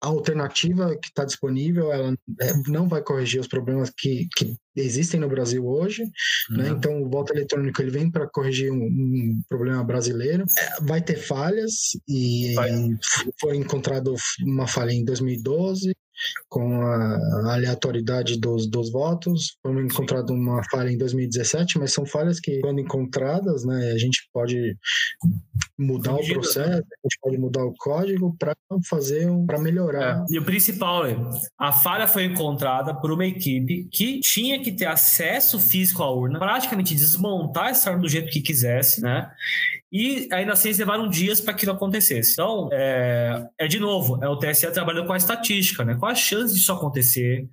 a alternativa que está disponível, ela é, não vai corrigir os problemas que, que existem no Brasil hoje, né? Uhum. Então, o voto eletrônico ele vem para corrigir um, um problema brasileiro. Vai ter falhas e Vai. foi encontrado uma falha em 2012 com a aleatoriedade dos, dos votos. Foi encontrado uma falha em 2017, mas são falhas que, quando encontradas, né, a gente pode mudar o processo, a gente pode mudar o código para fazer um, para melhorar. É. E o principal é, a falha foi encontrada por uma equipe que tinha que ter acesso físico à urna, praticamente desmontar essa urna do jeito que quisesse, né? E ainda assim eles levaram dias para que aquilo acontecesse. Então, é, é de novo, é o TSE trabalhando com a estatística, né? Qual a chance disso acontecer?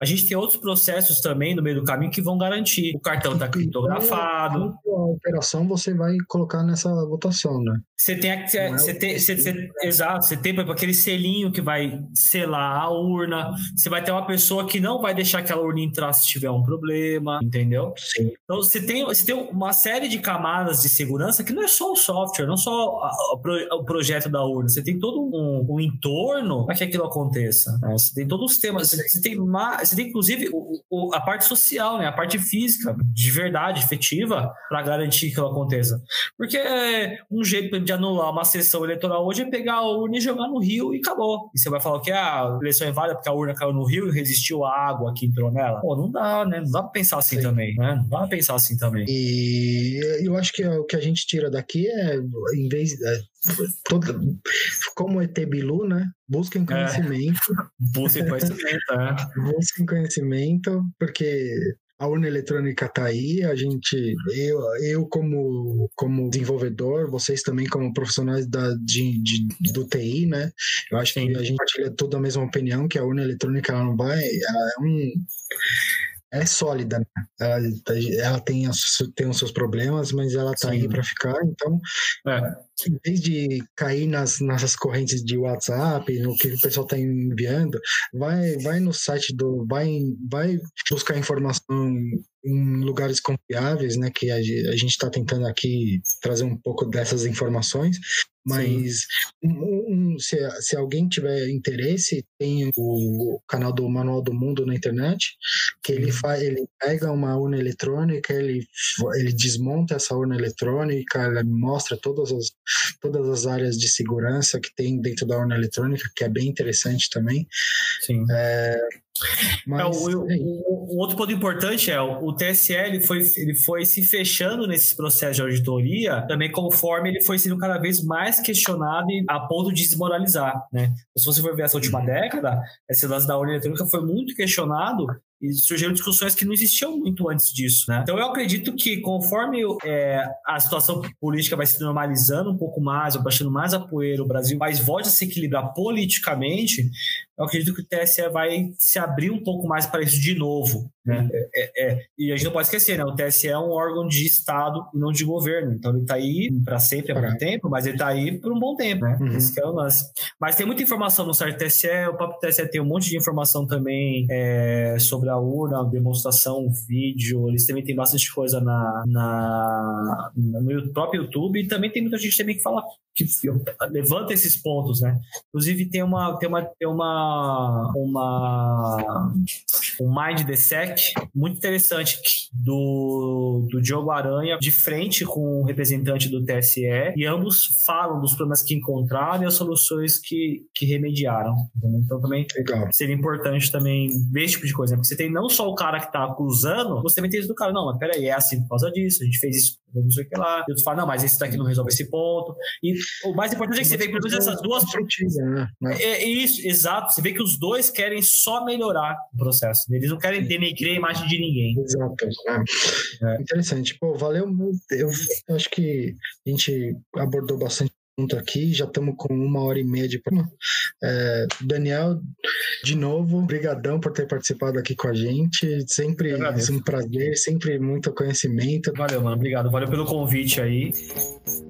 A gente tem outros processos também no meio do caminho que vão garantir. O cartão está criptografado, A operação você vai colocar nessa votação, né? Você tem, a- Não é você o tem, que você, você- exato, você tem aquele selinho que vai selar a urna. Você vai ter uma pessoa que não vai deixar aquela urna entrar se tiver um problema, entendeu? Sim. Então você tem, você tem uma série de camadas de segurança que não é só o software, não só a- o pro- o projeto da urna. Você tem todo um, um entorno para que aquilo aconteça. né? Você tem todos os temas. Você, você tem, você tem inclusive o- o- a parte social, né? a parte física, de verdade, efetiva, para garantir que aquilo aconteça. Porque é, um jeito de anular uma sessão eleitoral hoje é pegar a urna e jogar no rio e acabou. E você vai falar que ah, a eleição é válida porque a urna caiu no rio e resistiu à água que entrou nela. Pô, não dá, né? Não dá pra pensar assim Sim. também, né? Não dá pra pensar assim também. E eu acho que o que a gente tira daqui é, em vez é, todo, como ET Bilu, né? Busquem conhecimento, Busca conhecimento, é. busquem conhecimento, porque a urna eletrônica está aí, a gente, eu, eu como, como desenvolvedor, vocês também como profissionais da, de, de- do TI, né? Eu acho Sim. que a gente partilha toda a mesma opinião, que a urna eletrônica ela não vai, ela é um é sólida, né? ela, ela tem, as, tem os seus problemas, mas ela tá Sim. aí para ficar, então é. em vez de cair nas, nessas correntes de WhatsApp, no que o pessoal tá enviando, vai, vai no site do. Vai, vai buscar informação em lugares confiáveis, né? Que a, a gente está tentando aqui trazer um pouco dessas informações, mas um, um, se, se alguém tiver interesse, tem o canal do Manual do Mundo na internet, que ele faz, ele pega uma urna eletrônica, ele, ele desmonta essa urna eletrônica, ele mostra todas as, todas as áreas de segurança que tem dentro da urna eletrônica, que é bem interessante também. Sim. É, mas, é, o, o, o, outro ponto importante é o, o TSE ele foi, ele foi se fechando nesses processos de auditoria também conforme ele foi sendo cada vez mais questionado a ponto de desmoralizar, né? Se você for ver essa última uhum. década, esse lance da urna eletrônica foi muito questionado e surgiram discussões que não existiam muito antes disso, né? Então eu acredito que conforme é, a situação política vai se normalizando um pouco mais, baixando mais a poeira, o Brasil mais volte a se equilibrar politicamente, eu acredito que o TSE vai se abrir um pouco mais para isso de novo. Né? Uhum. É, é, é, e a gente não pode esquecer, né? o TSE é um órgão de Estado e não de governo. Então ele está aí para sempre, há muito tempo, mas ele está aí por um bom tempo. Né? Uhum. Esse é o lance. Mas tem muita informação no site do TSE, o próprio TSE tem um monte de informação também é, sobre a urna, demonstração, vídeo. Eles também têm bastante coisa na, na, no próprio YouTube e também tem muita gente também que fala que levanta esses pontos, né? Inclusive tem uma tem uma tem uma uma um Mind the Sec muito interessante do, do Diogo Aranha de frente com o representante do TSE e ambos falam dos problemas que encontraram e as soluções que, que remediaram. Então também Legal. seria importante também ver esse tipo de coisa, né? porque tem não só o cara que está acusando, você também tem isso do cara, não, mas peraí, é assim por causa disso, a gente fez isso, não sei o que lá, e outros falam, não, mas esse daqui não resolve esse ponto. E o mais importante é que você vê que essas duas. Né? É, é, isso, exato. Você vê que os dois querem só melhorar o processo. Eles não querem denegrir a imagem de ninguém. Exato. É. É. Interessante. Pô, valeu muito. Eu acho que a gente abordou bastante aqui, já estamos com uma hora e meia de programa. É, Daniel, de novo, brigadão por ter participado aqui com a gente, sempre é um prazer, sempre muito conhecimento. Valeu, mano, obrigado, valeu pelo convite aí.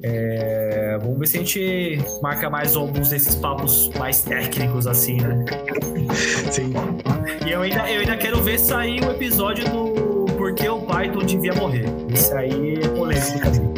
É, vamos ver se a gente marca mais alguns desses papos mais técnicos assim, né? Sim. E eu ainda, eu ainda quero ver sair o um episódio do Por que o Python devia morrer. Isso aí é polêmico.